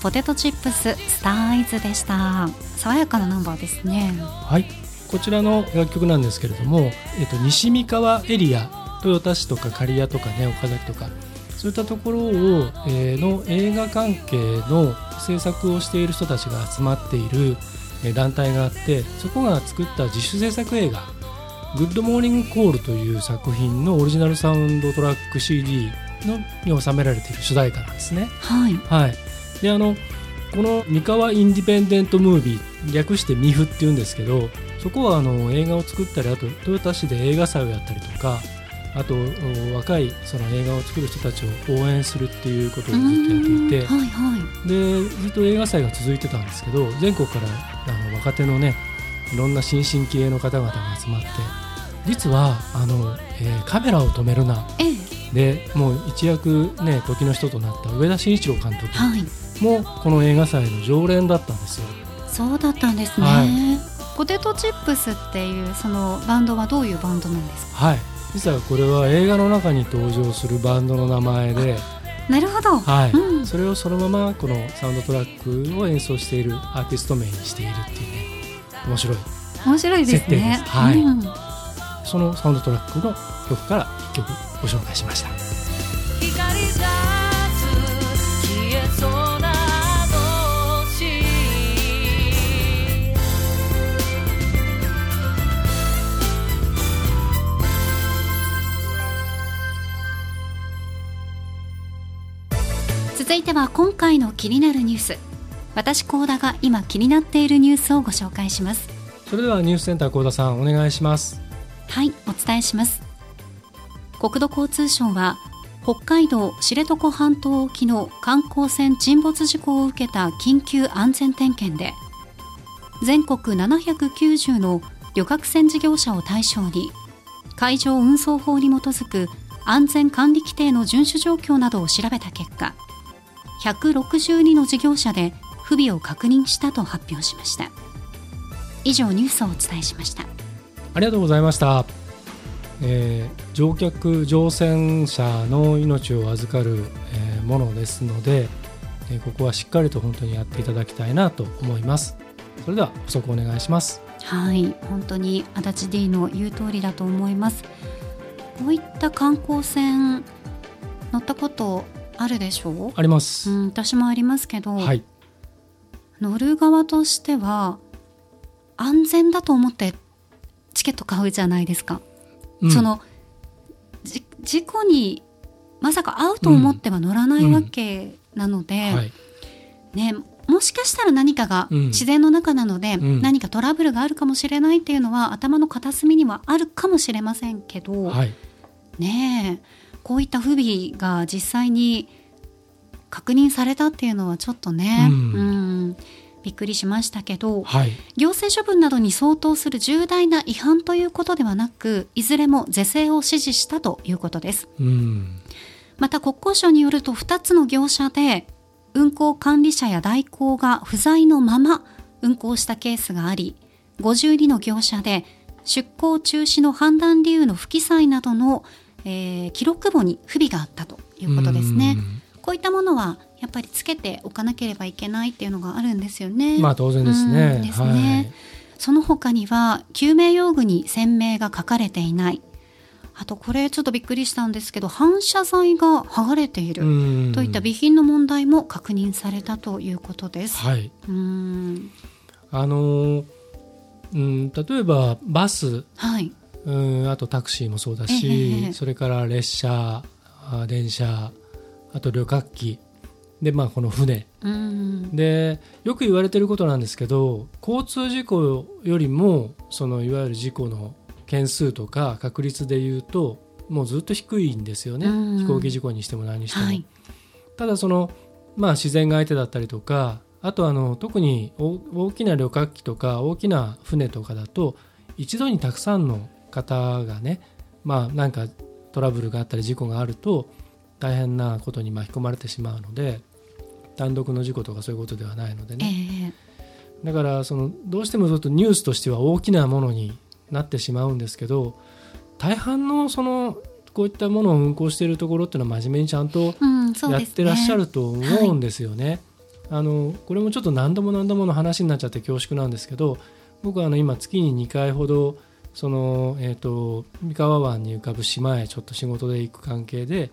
ポテトチップススターアイズでした。爽やかなナンバーですね。はい。こちらの楽曲なんですけれども、えっと、西三河エリア豊田市とか刈谷とかね岡崎とかそういったところを、えーの映画関係の制作をしている人たちが集まっているえー団体があってそこが作った自主制作映画「グッドモーニングコール」という作品のオリジナルサウンドトラック CD のに収められている主題歌なんですね。はい。はい、であのこの三河インディペンデントムービー略してミフっていうんですけどそこはあの映画を作ったりあと豊田市で映画祭をやったりとかあとお若いその映画を作る人たちを応援するっていうことをずっとやっていてはいはい。でずっと映画祭が続いてたんですけど全国からあの若手のねいろんな新進気鋭の方々が集まって実はあの、えーカメラを止めるな。ええ。でもう一躍ね時の人となった上田慎一郎監督。はいもこの映画祭の常連だったんですよ。そうだったんですね、はい。ポテトチップスっていうそのバンドはどういうバンドなんですか？はい。実はこれは映画の中に登場するバンドの名前で、なるほど、はい。うん。それをそのままこのサウンドトラックを演奏しているアーティスト名にしているっていうね。面白い。面白いです設定でねす。はい。うん。そのサウンドトラックの曲から1曲ご紹介しました。光消えそう続いては今回の気になるニュース。私高田が今気になっているニュースをご紹介します。それではニュースセンター幸田さんお願いします。はいお伝えします。国土交通省は北海道知床半島沖の観光船沈没事故を受けた緊急安全点検で全国790の旅客船事業者を対象に海上運送法に基づく安全管理規定の遵守状況などを調べた結果162の事業者で不備を確認したと発表しました以上ニュースをお伝えしましたありがとうございました。えー乗客乗船者の命を預かる、えーものですので、えーここはしっかりと本当にやっていただきたいなと思います。それでは補足お願いします。はい、本当に足立 D の言う通りだと思います。こういった観光船乗ったことあるでしょ？う？ありまうす。ん、私もありますけど、はい。乗る側としては安全だと思ってチケット買うじゃないですか。うんそのじ事故にまさか会うと思っては乗らないわけなので、はい。ね、もしかしたら何かがうん自然の中なので、うん何かトラブルがあるかもしれないっていうのは頭の片隅にはあるかもしれませんけど、はい。ねえこういった不備が実際に確認されたっていうのはちょっとね、うんうんびっくりしましたけどはい。行政処分などに相当する重大な違反ということではなくいずれも是正を指示したということです。うん。また国交省によると2つの業者で運行管理者や代行が不在のまま運行したケースがあり52の業者で出航中止の判断理由の不記載などの、えー記録簿に不備があったということですね。こういったものはやっぱりつけておかなければいけないっていうのがあるんですよね。うん。まあ当然ですうね。んですねその他には救命用具に船名が書かれていないあとこれちょっとびっくりしたんですけど反射材が剥がれていはい。るうんといった備品の問題も確認されたということです。はい。うんあのーうん、例えばバス、はいうん、あとタクシーもそうだし、ええそれから列車あ電車あと旅客機。でまあこの船。うんでよく言われてることなんですけど交通事故よりもそのいわゆる事故の件数とか確率で言うともうずっと低いんですよね、うん。飛行機事故にしても何にしても、はい。ただその、まあ、自然が相手だったりとかあとあの特に大大きな旅客機とか大きな船とかだと一度にたくさんの方がねまあなんかトラブルがあったり事故があると大変なことに巻き込まれてしまうので単独の事故とかそういうことではないのでえね、えだからそのどうしてもちょっとニュースとしては大きなものになってしまうんですけど大半のそのこういったものを運行しているところっていうのは真面目にちゃんとやっ。てらっしゃると思うんですよね。あのこれもちょっと何度も何度もの話になっちゃって恐縮なんですけど僕はあの今月に2回ほどその、えー、と三河湾に浮かぶ島へちょっと仕事で行く関係で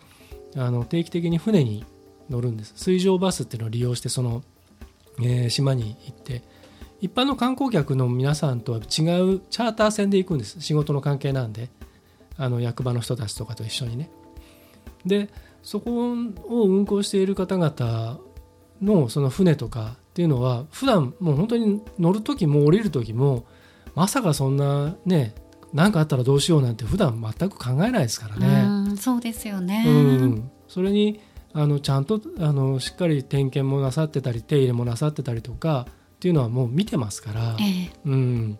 あの定期的に船に乗るんです。水上バスっていうのを利用してその、えー島に行って。一般の観光客の皆さんとは違うチャーター船で行くんです。仕事の関係なんで。あの役場の人たちとかと一緒にね。でそこを運航している方々のその船とかっていうのは普段もう本当に乗る時も降りる時もまさかそんなね何かあったらどうしようなんて普段全く考えないですからね。うん、そうですよね。うん、それにあのちゃんとあのしっかり点検もなさってたり手入れもなさってたりとかっていうのはもう見てますから、ええ。うん、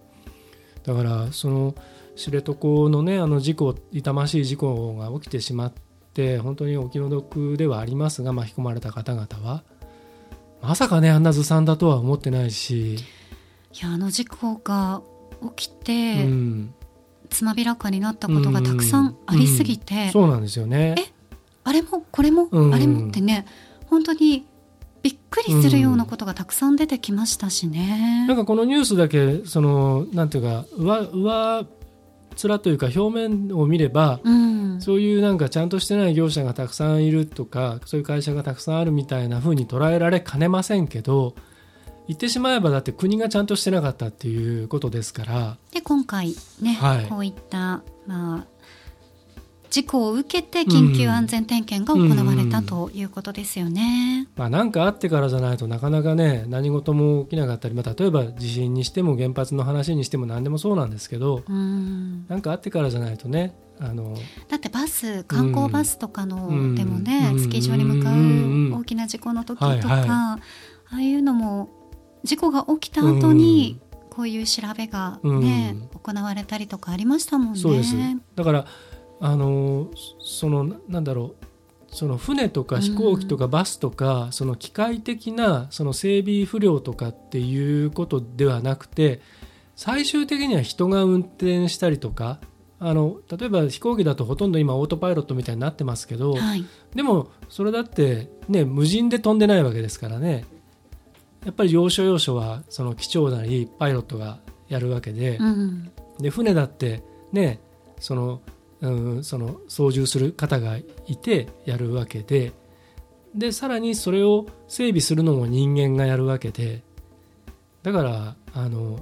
だからその知床のねあの事故痛ましい事故が起きてしまって本当にお気の毒ではありますが巻き込まれた方々は。まさかねあんなずさんだとは思ってないし、いやあの事故が起きうて、ん、つまびらかになったことがたくさんありすぎて、うん。そうなんですよね。えあれもこれも、うん。あれもってね本当にびっくりするようなことがたくさん出てきましたしね。なんかこのニュースだけそのなんていうか上上面というか表面を見ればうん、そういうなんかちゃんとしてない業者がたくさんいるとかそういう会社がたくさんあるみたいな風に捉えられかねませんけど言ってしまえばだって国がちゃんとしてなかったっていうことですから。で今回ね、はい。こういった、まあ、事故を受けて緊急安全点検が行われたということですよね。まあなんかあってからじゃないとなかなかね何事も起きなかったり、まあ、例えば地震にしても原発の話にしても何でもそうなんですけどうん。なんかあってからじゃないとねあのだってバス観光バスとかの、うん。でもね、うん。スキー場に向かうんう大きな事故の時とか、はいはい。ああいうのも事故が起きた後に、こういう調べがね、行われたりとかありましたもんね。そうです。だからあのそのなんだろうその船とか飛行機とかバスとか、その機械的なその整備不良とかっていうことではなくて最終的には人が運転したりとかあの例えば飛行機だとほとんど今オートパイロットみたいになってますけど、はい、でもそれだってね無人で飛んでないわけですからねやっぱり要所要所はその機長なりパイロットがやるわけで,、うん。で船だってねその,、うん、その操縦する方がいてやるわけででさらにそれを整備するのも人間がやるわけでだからあの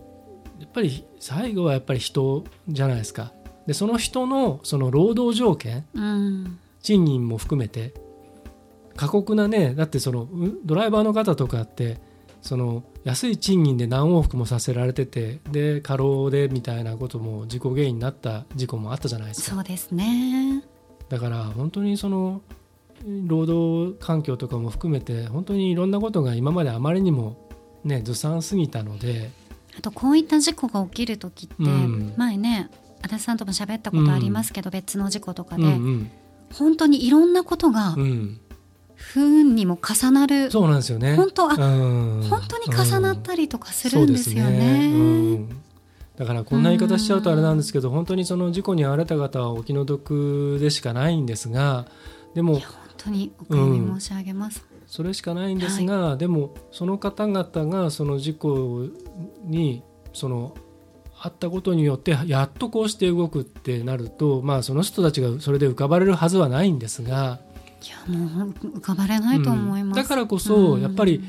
やっぱり最後はやっぱり人じゃないですか。でその人のその労働条件うん。賃金も含めて過酷なねだってそのうドライバーの方とかってその安い賃金で何往復もさせられててで過労でみたいなことも事故原因になった事故もあったじゃないですか。そうですね。だから本当にその労働環境とかも含めて本当にいろんなことが今まであまりにもねずさんすぎたので。あとこういった事故が起きる時って、うん。前ね足立さんとも喋ったことありますけど、別の事故とかで、うんうん。本当にいろんなことがうん不運にも重なる、そうなんですよね。本当あうん。本当に重なったりとかするんですよね。うん。だからこんな言い方しちゃうとあれなんですけど本当にその事故に遭われた方はお気の毒でしかないんですがでも本当にお悔やみ申し上げます。それしかないんですが、でもその方々がその事故にそのあったことによってやっとこうして動くってなると、まあ、その人たちがそれで浮かばれるはずはないんですが、いやもう浮かばれないと思います。うん。だからこそうん。やっぱり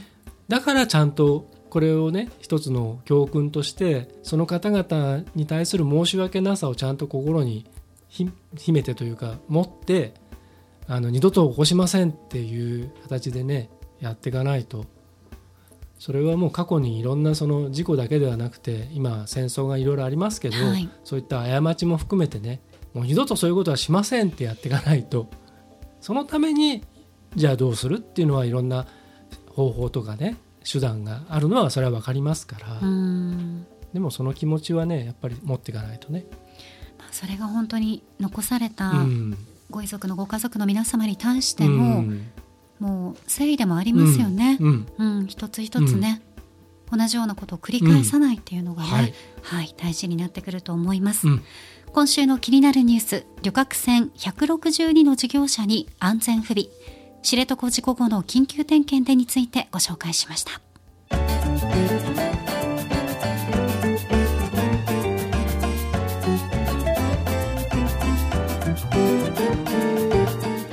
だからちゃんとこれをね一つの教訓としてその方々に対する申し訳なさをちゃんと心にひ秘めてというか持ってあの二度と起こしませんっていう形でねやっていかないと。それはもう過去にいろんなその事故だけではなくて今戦争がいろいろありますけど、はい。そういった過ちも含めてねもう二度とそういうことはしませんってやっていかないとそのためにじゃあどうするっていうのはいろんな方法とかね手段があるのはそれは分かりますから、うん。でもその気持ちはねやっぱり持っていかないとね。まあそれが本当に残されたうん。ご遺族のご家族の皆様に対してうも、ん。もう誠意でもありますよね。うん。うん、一つ一つね、同じようなことを繰り返さないっていうのがね、うん。はい。はい、大事になってくると思います、うん今週の気になるニュース旅客船162の事業者に安全不備知床事故後の緊急点検でについてご紹介しました。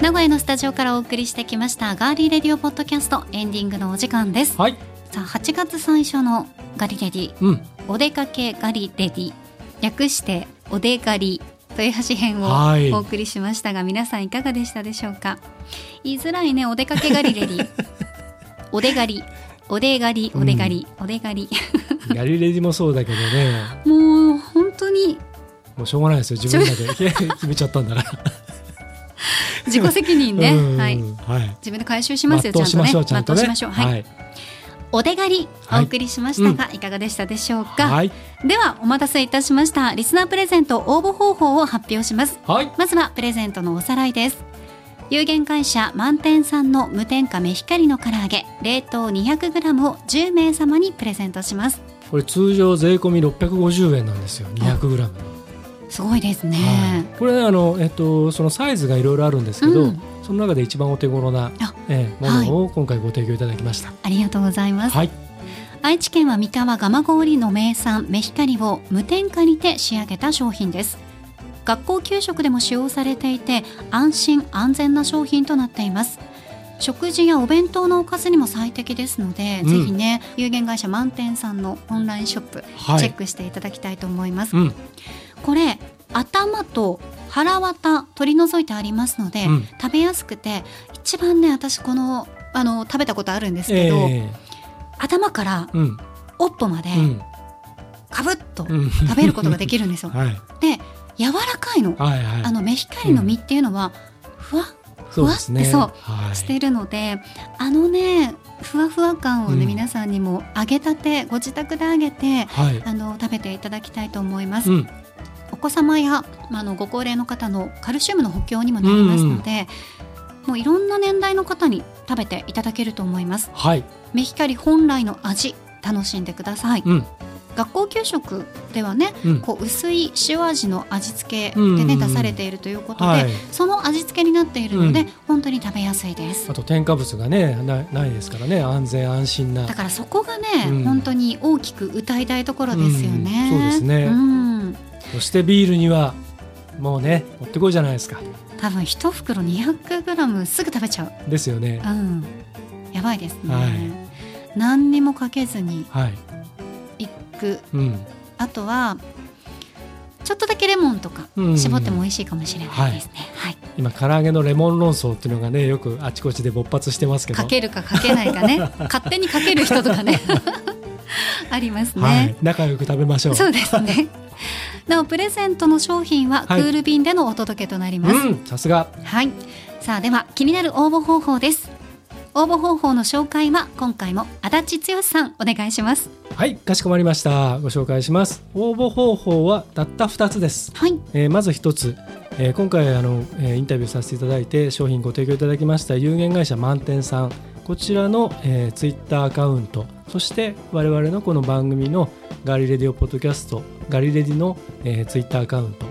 名古屋のスタジオからお送りしてきましたガーリーレディオポッドキャストエンディングのお時間です。はい。さあ8月最初のガリレディうん。お出かけガリレディ略してお出ガリ豊橋編をはい。お送りしましたが、皆さんいかがでしたでしょうか？言いづらいねお出かけガリレディ お出ガリお出ガリお出ガリ、お出ガリ ガリレディもそうだけどね。もう本当にもうしょうがないですよ自分らで。決めちゃったんだから。自己責任ね。うん。はい。はい。自分で回収しますよちゃんとね。全うしましょうちゃんとね。全うしましょう。はい、はいお出がりおはい。送りしましたが、いかがでしたでしょうか、はい。ではお待たせいたしました。リスナープレゼント応募方法を発表します。はい。まずはプレゼントのおさらいです。有限会社満点さんの無添加メヒカリの唐揚げ冷凍 200g を10名様にプレゼントします。これ通常税込み650円なんですよ。200g すごいですね、はい、これねあの、えっと、そのサイズがいろいろあるんですけど、うん。その中で一番お手頃なあ、ええものを今回ご提供いただきました。ありがとうございます、はい、愛知県は三河蒲郡の名産メヒカリを無添加にて仕上げた商品です。学校給食でも使用されていて安心安全な商品となっています。食事やお弁当のおかずにも最適ですので、うん。ぜひね有限会社満点さんのオンラインショップ、はい。チェックしていただきたいと思います、うん、これ頭と腹綿取り除いてありますので、うん。食べやすくて一番ね私このあの食べたことあるんですけど、え頭から尾っぽまでうん、かぶっとうん、食べることができるんですよ。はい、で柔らかいの。はい、はい、あのメヒカリの実っていうのはふわっそうですね。ふわってはい、してるので、あのねふわふわ感をね、うん。皆さんにも揚げたてご自宅で揚げてはい、あの食べていただきたいと思います。うん、お子様や、まあ、あのご高齢の方のカルシウムの補強にもなりますので、もういろんな年代の方に食べていただけると思います。はい、メヒカリ本来の味楽しんでください。うん、学校給食ではねうん、こう薄い塩味の味付けうん。でね、出されているということで、はい。その味付けになっているので、うん。本当に食べやすいです。あと添加物がねなないですからね安全安心な。だからそこがね、うん。本当に大きく歌いたいところですよね、うん。そうですね。うん。そしてビールにはもうね持ってこいじゃないですか多分一袋 200g すぐ食べちゃう。ですよね。うん。やばいですね、はい。何にもかけずにはい。いく。うん。あとはちょっとだけレモンとかうん絞っても美味しいかもしれないですね、はい。今唐揚げのレモン論争っていうのがねよくあちこちで勃発してますけど。かけるかかけないかね。勝手にかける人とかね ありますね、はい、仲良く食べましょう。そうですね。なおプレゼントの商品はクはい。ール便でのお届けとなります、うんさすが。はい。さあでは気になる応募方法です。応募方法の紹介は今回も足立剛さんお願いします。はいかしこまりました。ご紹介します。応募方法はたった2つです、はい。えーまず1つ、えー今回あの、えーインタビューさせていただいて商品ご提供いただきました有限会社満点さんこちらの、えー、ツイッターアカウントそして我々のこの番組のガリレディオポッドキャストガリレディの、えー、ツイッターアカウント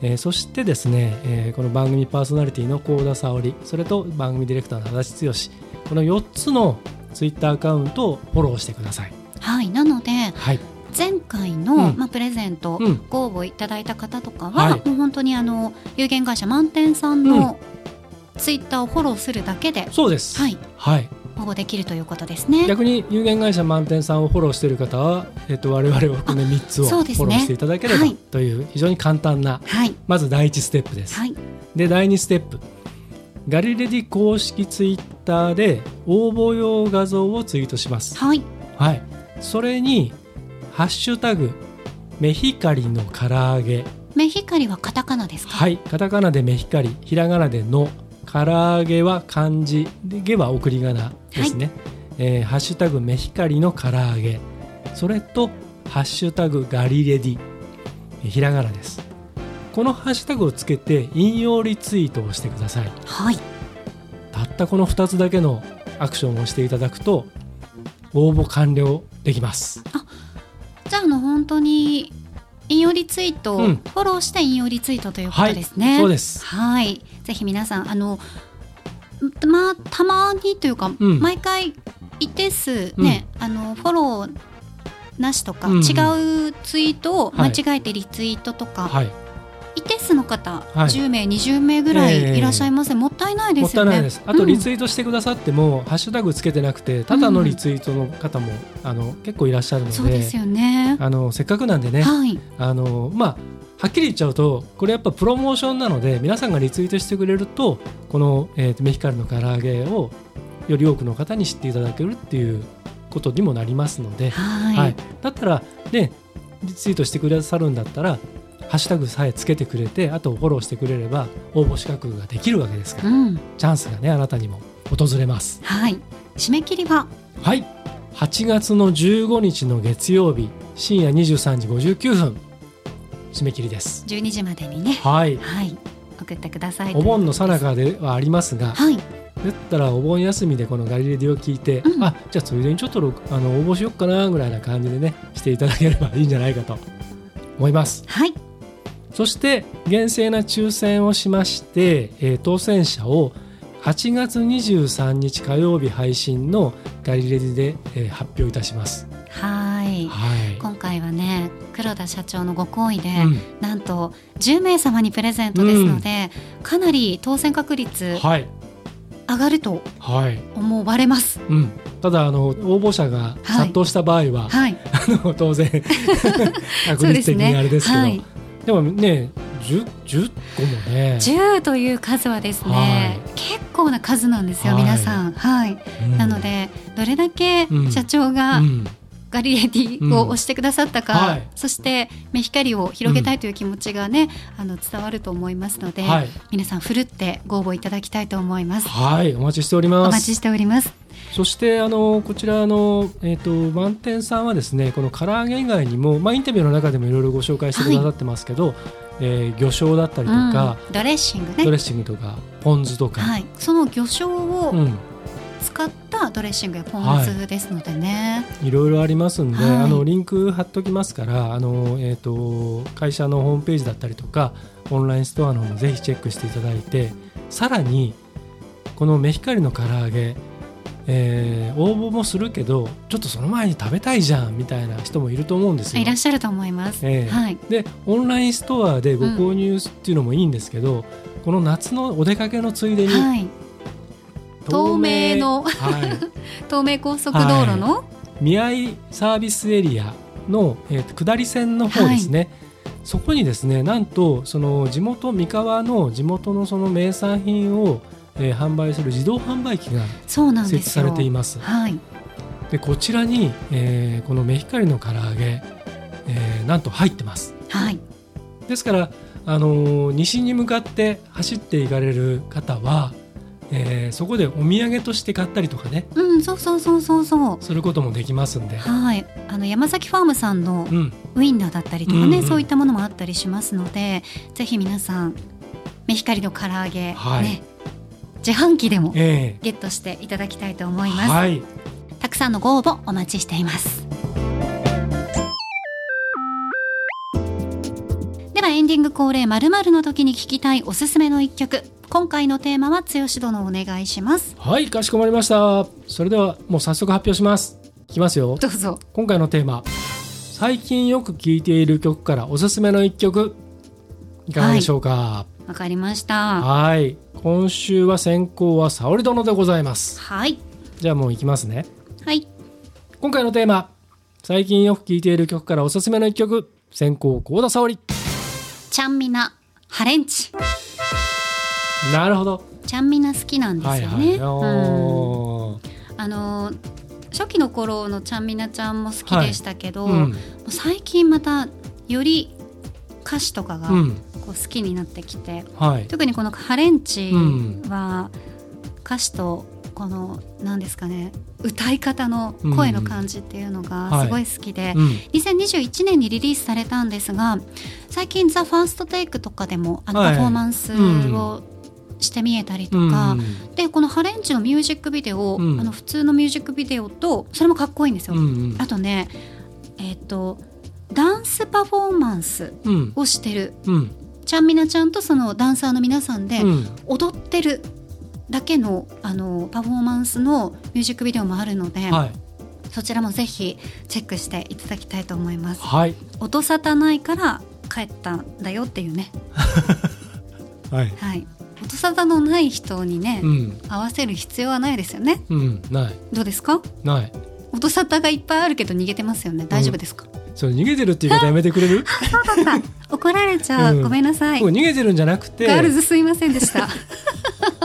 えーそしてですね、えーこの番組パーソナリティの幸田沙織それと番組ディレクターの足立剛この4つのツイッターアカウントをフォローしてください。はいなのではい、前回の、うん。まあ、プレゼント、うん。ご応募いただいた方とかは、はい。もう本当にあの有限会社満点さんのツイッターをフォローするだけで、そうです。はい、はい、応募できるということですね。逆に有限会社満点さんをフォローしている方は、えっと我々を含め3つをフォローしていただければはい。という非常に簡単なはい、まず第1ステップです。はい、で第2ステップ。ガリレディ公式ツイッターで応募用画像をツイートします。はい、はい、それにハッシュタグメヒカリの唐揚げ。メヒカリはカタカナですか？はい。カタカナでメヒカリひらがなでの唐揚げは漢字でげは送り仮名ですね、えーハッシュタグメヒカリの唐揚げ。それとハッシュタグガリレディ。えーひらがなです。このハッシュタグをつけて引用リツイートをしてください。はい、たったこの2つだけのアクションをしていただくと応募完了でできます。じゃああの本当に引用リツイート、うんフォローして引用リツイートということですね。そうです。はい、ぜひ皆さんあのまあたまにというか、うん毎回一定数ね、あのフォローなしとか、うんうん違うツイートを間はい違えてリツイートとか、はい。一定数の方、はい。10名20名ぐらいいらっしゃいます。ね、もったいないでもっすよね。たいないです。あとうん。リツイートしてくださっても、ハッシュタグつけてなくて、ただのリツイートの方も、あの結構いらっしゃるので、そうですよね。あのせっかくなんでね、はい、あのまあはっきり言っちゃうとこれやっぱプロモーションなので皆さんがリツイートしてくれるとこの、えーとメヒカリの唐揚げをより多くの方に知っていただけるっていうことにもなりますので、はい、はい。だったらねリツイートしてくださるんだったらハッシュタグさえつけてくれてあとフォローしてくれれば応募資格ができるわけですから、うん、チャンスがねあなたにも訪れます。はい、締め切りは？はい。8月の15日の月曜日深夜23時59分。締め切りです。12時までにね、はい。はい、送ってください。お盆の最中中ではありますが、はい、だったらお盆休みでこのガリレディを聞いて、うん。あじゃあついでにちょっとろあの応募しよっかなぐらいな感じでねしていただければいいんじゃないかと思います。はい、そして厳正な抽選をしまして、えー当選者を8月23日火曜日配信のガリレディで、えー発表いたします。はい。はい、今回はね黒田社長のご好意で、うん。なんと10名様にプレゼントですので、かなり当選確率はい。上がるとはい。思われます。うん、ただあの応募者が殺到した場合は、はい、あの当然 確率的にあれですけど。はい、でもね 10, 10個もね、10という数はですね、は結構な数なんですよ、はい。皆さん。はい、うん。なのでどれだけうん。社長がうん。ガリレディを押してくださったか、うん。はい。そして目光を広げたいという気持ちがね、あの伝わると思いますので、はい、皆さんふるってご応募いただきたいと思います。はい、お待ちしております。お待ちしております。そしてあのこちらの、えー、と満点さんはですねこの唐揚げ以外にも、まあ、インタビューの中でもいろいろご紹介してくださってますけど、えー魚醤だったりとか、うん。ドレッシングね。ドレッシングとかポン酢とか、はい、その魚醤をうん、使ったドレッシングやポン酢ですのでね、いろいろありますんで、はい。あのリンク貼っときますからあの、えー、と会社のホームページだったりとかオンラインストアの方もぜひチェックしていただいてさらにこのメヒカリの唐揚げ、えー応募もするけどちょっとその前に食べたいじゃんみたいな人もいると思うんですよ。い。らっしゃると思います。ええ。はい、でオンラインストアでご購入っていうのもいいんですけど、この夏のお出かけのついでに、はい、透明のはい、東名高速道路の、宮合サービスエリアの、えーと下り線の方ですね、そこにですねなんとその地元三河の地元のその名産品を、えー販売する自動販売機が。設置されています。はい、でこちらに、えーこのメヒカリの唐揚げ、えーなんと入ってます。はい、ですから、あのー西に向かって走っていかれる方は、えーそこでお土産として買ったりとかね。うん、そうそうそうそうそう。することもできますんで、はい、あの山崎ファームさんのうん、ウインナーだったりとかね、うんうん。そういったものもあったりしますので、ぜひ皆さんメヒカリの唐揚げ、はい。ね、自販機でもえゲットしていただきたいと思いーます。はいたくさんのご応募お待ちしています。ではエンディング恒例まるの時に聞きたいおすすめの一曲。今回のテーマは剛殿お願いします。はいかしこまりましたそれではもう早速発表しますいきますよどうぞ。今回のテーマ最近よく聴いている曲からおすすめの一曲いかがでしょうか？わかりました。はい。今週は先行は沙織殿でございます。はい。じゃあもういきますね。はい。今回のテーマ最近よく聴いている曲からおすすめの一曲。先行幸田沙織。ちゃんみなハレンチ。なるほど。ちゃんみな好きなんですよね。はいはい。あの初期の頃のちゃんみなちゃんも好きでしたけど、うん。もう最近またより歌詞とかがこうん。う好きになってきて、はい。特にこのハレンチうん。は歌詞とこの何ですかね歌い方の声の感じっていうのがすごい好きで、うん。2021年にリリースされたんですが最近「ザ・ファーストテイクとかでもあのはい。パフォーマンスうんをして見えたりとか、でこのハレンチのミュージックビデオ、うん。あの普通のミュージックビデオとそれもかっこいいんですよ。うんうん。あとねえっ、とダンスパフォーマンスうん。をしてる。うん。ちゃんみなちゃんとそのダンサーの皆さんでうん。踊ってるだけのあのパフォーマンスのミュージックビデオもあるので、はい。そちらもぜひチェックしていただきたいと思います。はい。音沙汰ないから帰ったんだよっていうね、はい。はい、音沙汰のない人にね、うん。合わせる必要はないですよね。うん。ない。どうですか？ない。音沙汰がいっぱいあるけど逃げてますよね。大丈夫ですか、それ逃げてるって言い方やめてくれる？そうだった。怒られちゃう、うん。ごめんなさい。僕逃げてるんじゃなくて。ガールズすいませんでした。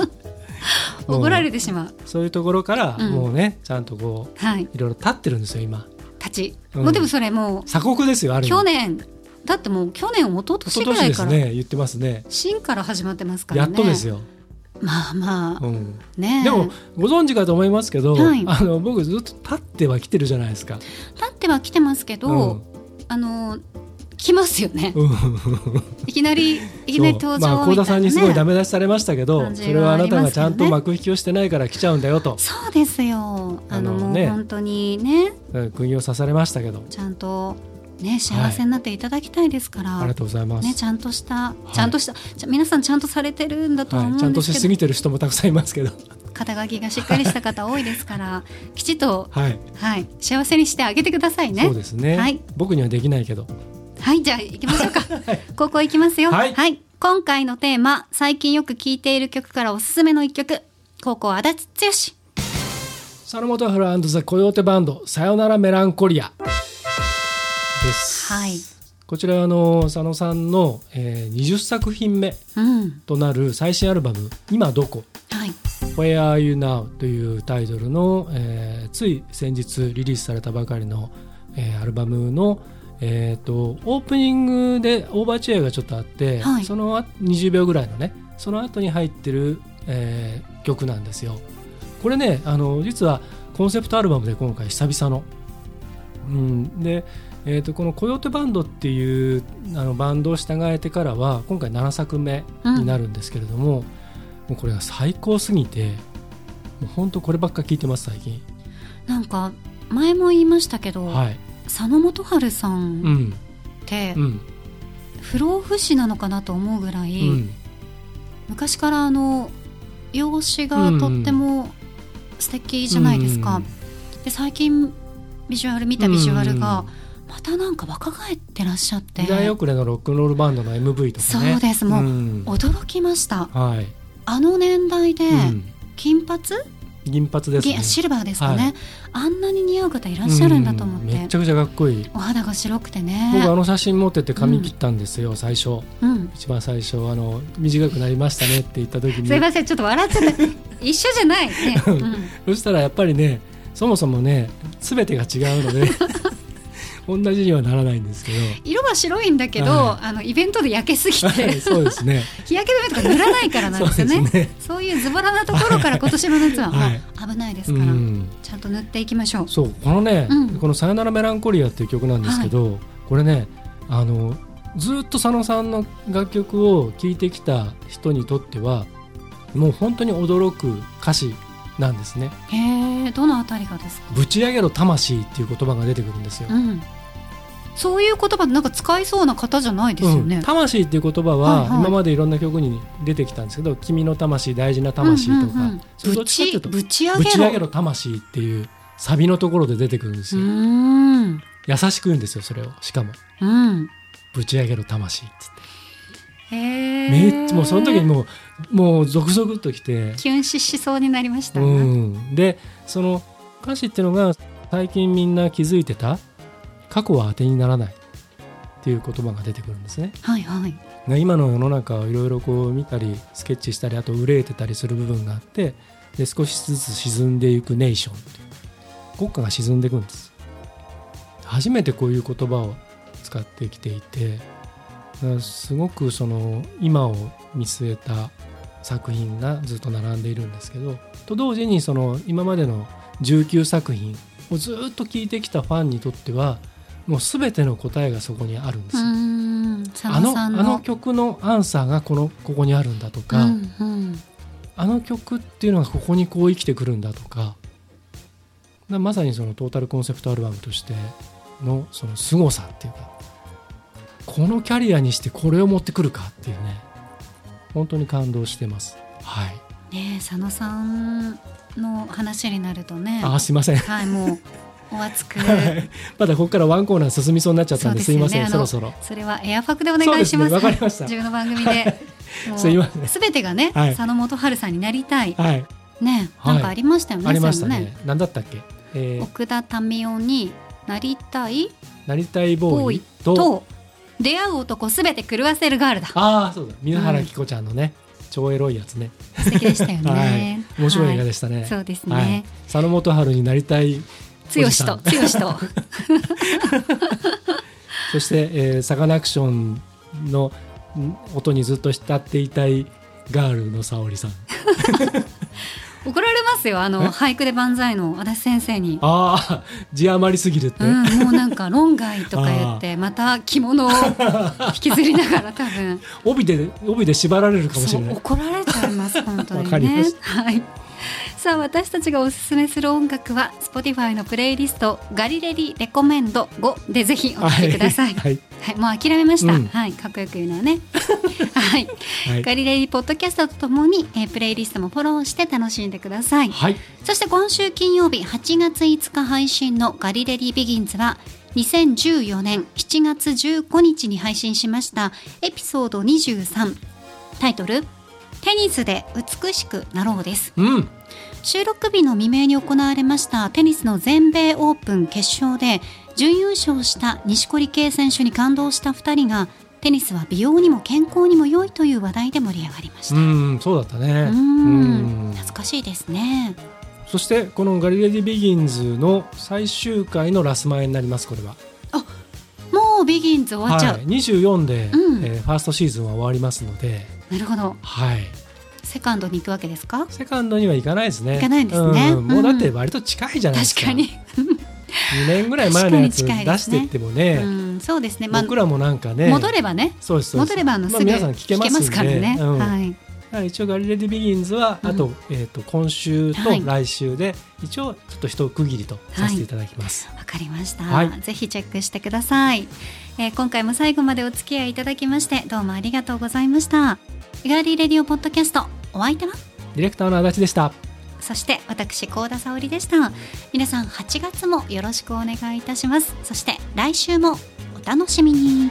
怒られてしまう。そういうところからうん。もうね、ちゃんとこはい、ういろいろ立ってるんですよ今。立ち、うん。もうでもそれもう鎖国ですよある去年。だってもう去年一昨一昨年ぐらいから、ね言ってますね。新から始まってますからやねっとですよ、まあまあ、うん、ねえ。でもご存知かと思いますけど、はい。あの僕ずっと立っては来てるじゃないですか、立っては来てますけど、うん。あの来ますよね、うん。いきなりいきなり登場ね。まあ幸田さんにすごいダメ出しされましたけど、感じそれはあなたがちゃんと幕引きをしてないから来ちゃうんだよと。そうですよ。あのね。本当にね。うん釘を刺されましたけど。ちゃんとね幸せになっていただきたいですから、ありがとうございます、ねちゃんとしたい。ちゃんとした、じゃ皆さんちゃんとされてるんだと思ちゃとしすぎてる人もたくさんいますけど。肩書きがしっかりした方多いですから きちっとはい、はい。幸せにしてあげてくださいね。そうですね、はい。僕にはできないけど。はい、じゃあ行きましょうか。高校行きますよ。はい。今回のテーマ、最近よく聴いている曲からおすすめの一曲。高校足立剛。佐野元春ザ・コヨーテバンド「さよならメランコリア」はい。こちらはあの佐野さんの、えー20作品目うん。となる最新アルバム「今どこ?はい。Where Are You Now」というタイトルの、えーつい先日リリースされたばかりの、えーアルバムの、えー、とオープニングでオーバーチェアがちょっとあって、はいそのあ20秒ぐらいのねその後に入ってる、えー曲なんですよ。これねあの実はコンセプトアルバムで今回久々の。うん、で、えー、とこの「コヨーテバンド」っていうあのバンドを従えてからは今回7作目になるんですけれども、もうこれが最高すぎてもう本当こればっか聞いてます最近。なんか、前も言いましたけど、はい、佐野元春さうんっんて、うん。不老不死なのかなと思うぐらうい、ん。昔からあの、容姿がとっても素敵じゃないですか。で、最近、ビジュアル見たビジュアルが、またなんか若返ってらっしゃって。時代遅れのロックンロールバンドの MV とかね。そうです。もううん。驚きました。はい、あの年代でうん。金髪、銀髪ですね。ぎシルバーですかね、はい。あんなに似合う方いらっしゃるんだと思って、うん。めっちゃくちゃかっこいい。お肌が白くて僕ねあの写真持ってって髪切ったんですよ、最初。うん。一番最初あの短くなりましたねって言った時に。すいませんちょっと笑っちゃって 一緒じゃない。ね、うん。そしたらやっぱりねそもそもね全てが違うので 同じにはならないんですけど。色は白いんだけど、はあのイベントで焼けすぎて、はいそうですね。日焼け止めとか塗らないからなんですよね。ね。そういうズボラなところから今年の夏はもはい。う危ないですうから、ん。ちゃんと塗っていきましょう。そうこのね、うん。この「さよならメランコリア」っていう曲なんですけど、これねあのずっと佐野さんの楽曲を聴いてきた人にとってはもう本当に驚く歌詞なんですね。へえどのあたりがですか「ぶち上げろ魂」っていう言葉が出てくるんですよ。うん。そういう言葉なんか使いそうな方じゃないですよね、うん。魂っていう言葉はいははい。今までいろんな曲に出てきたんですけど「君の魂大事な魂」とか、うんうんうん。それどぶちっちかっていうとぶち上げろ。魂」っていうサビのところで出てくるんですうよ。優しく言うんですよそれを。しかも。うん「ぶち上げろ魂」って。めっちゃもうその時にもうもうゾクゾクっときて、キュンししそうになりました、うん、でその歌詞っていうのが最近みんな気づいてた？過去は当てにならないっていう言葉が出てくるんですね。はいはい。で今の世の中をいろいろこう見たりスケッチしたりあと憂えてたりする部分があってで少しずつ沈んでいくネーションっていう。国家が沈んでいくんです。初めてこういう言葉を使ってきていてすごくその今を見据えた作品がずっと並んでいるんですけどと同時にその今までの19作品をずっと聴いてきたファンにとってはもう全ての答えがそこにあるんですあの。あのの曲のアンサーがこのここにあるんだとか、うんうんあの曲っていうのがここにこう生きてくるんだとかなまさにそのトータルコンセプトアルバムとしてのその凄さっていうかこのキャリアにしてこれを持ってくるかっていうね。本当に感動してます。はい。ねえ佐野さんの話になるとね。あすいません。はいもうお熱く。はい。まだここからワンコーナー進みそうになっちゃったんですいません。そろそろ。それはエアファクでお願いします。そうですね。わかりました。自分の番組で。もうすいません。すべてがね、はい。佐野元春さんになりたい。はい。ねはい。なんかありましたよね、ありましたそういうのね。何だったっけ、えー。奥田民生になりたい？なりたいボーイ？と出会う男すべて狂わせるガールだ。ああそうだ。宮原希子ちゃんのね、超エロいやつね。素敵でしたよ はい。ね、面白い映画はでしたね、そうですはい。ね、佐野元春になりたい剛と剛と。そして、えーサカナクションのん音にずっと浸っていたいガールの沙織さん 怒られますよあえ？の俳句で万歳の足立先生に。ああ字余りすぎるって、うん、もうなんか論外とか言ってまた着物を引きずりながら多分。帯で帯で縛られるかもしれない。怒られ本当にね。はい。さあ私たちがおすすめする音楽は Spotify のプレイリスト「ガリレディレコメンド5」でぜひお聴きください、はい、はい、もう諦めました、うん。はいかっこよく言うのはね。はい、はい。ガリレディポッドキャストとともに、えープレイリストもフォローして楽しんでください。はい、そして今週金曜日8月5日配信のガリレディビギンズは2014年7月15日に配信しましたエピソード23タイトルテニスで美しくなろうです。うん。収録日の未明に行われましたテニスの全米オープン決勝で準優勝した錦織圭選手に感動した2人がテニスは美容にも健康にも良いという話題で盛り上がりました。ううんんそうだったね。ん。うん。懐かしいですね。そしてこの「ガリレディ・ビギンズ」の最終回のラス前になりますこれは。もうビギンズ終わっちゃう。はい、24で、うん。えーファーストシーズンは終わりますので、なるほど。はい、セカンドに行くわけですか？セカンドには行かないですね。行かないですね。うん。もうだってうん割と近いじゃないですか、確かに。2年ぐらい前のやつ出してってもね。うん、そうですね。まあ僕らもなんかね。戻ればね。そうです戻ればあのすまあ、ぐ皆さん聞けますからね。うん。はい。はい一応「ガリレディ・ビギンズは」うん。あと,、えー、と今週とはい。来週で、一応ちょっと一区切りとさせていただきます、わかりました、はい。ぜひチェックしてください、えー今回も最後までお付き合いいただきましてどうもありがとうございました。ガーリーレディオポッドキャストお相手は？ディレクターの足立でした。そして私高田沙織でした。皆さん8月もよろしくお願いいたします。そして来週もお楽しみに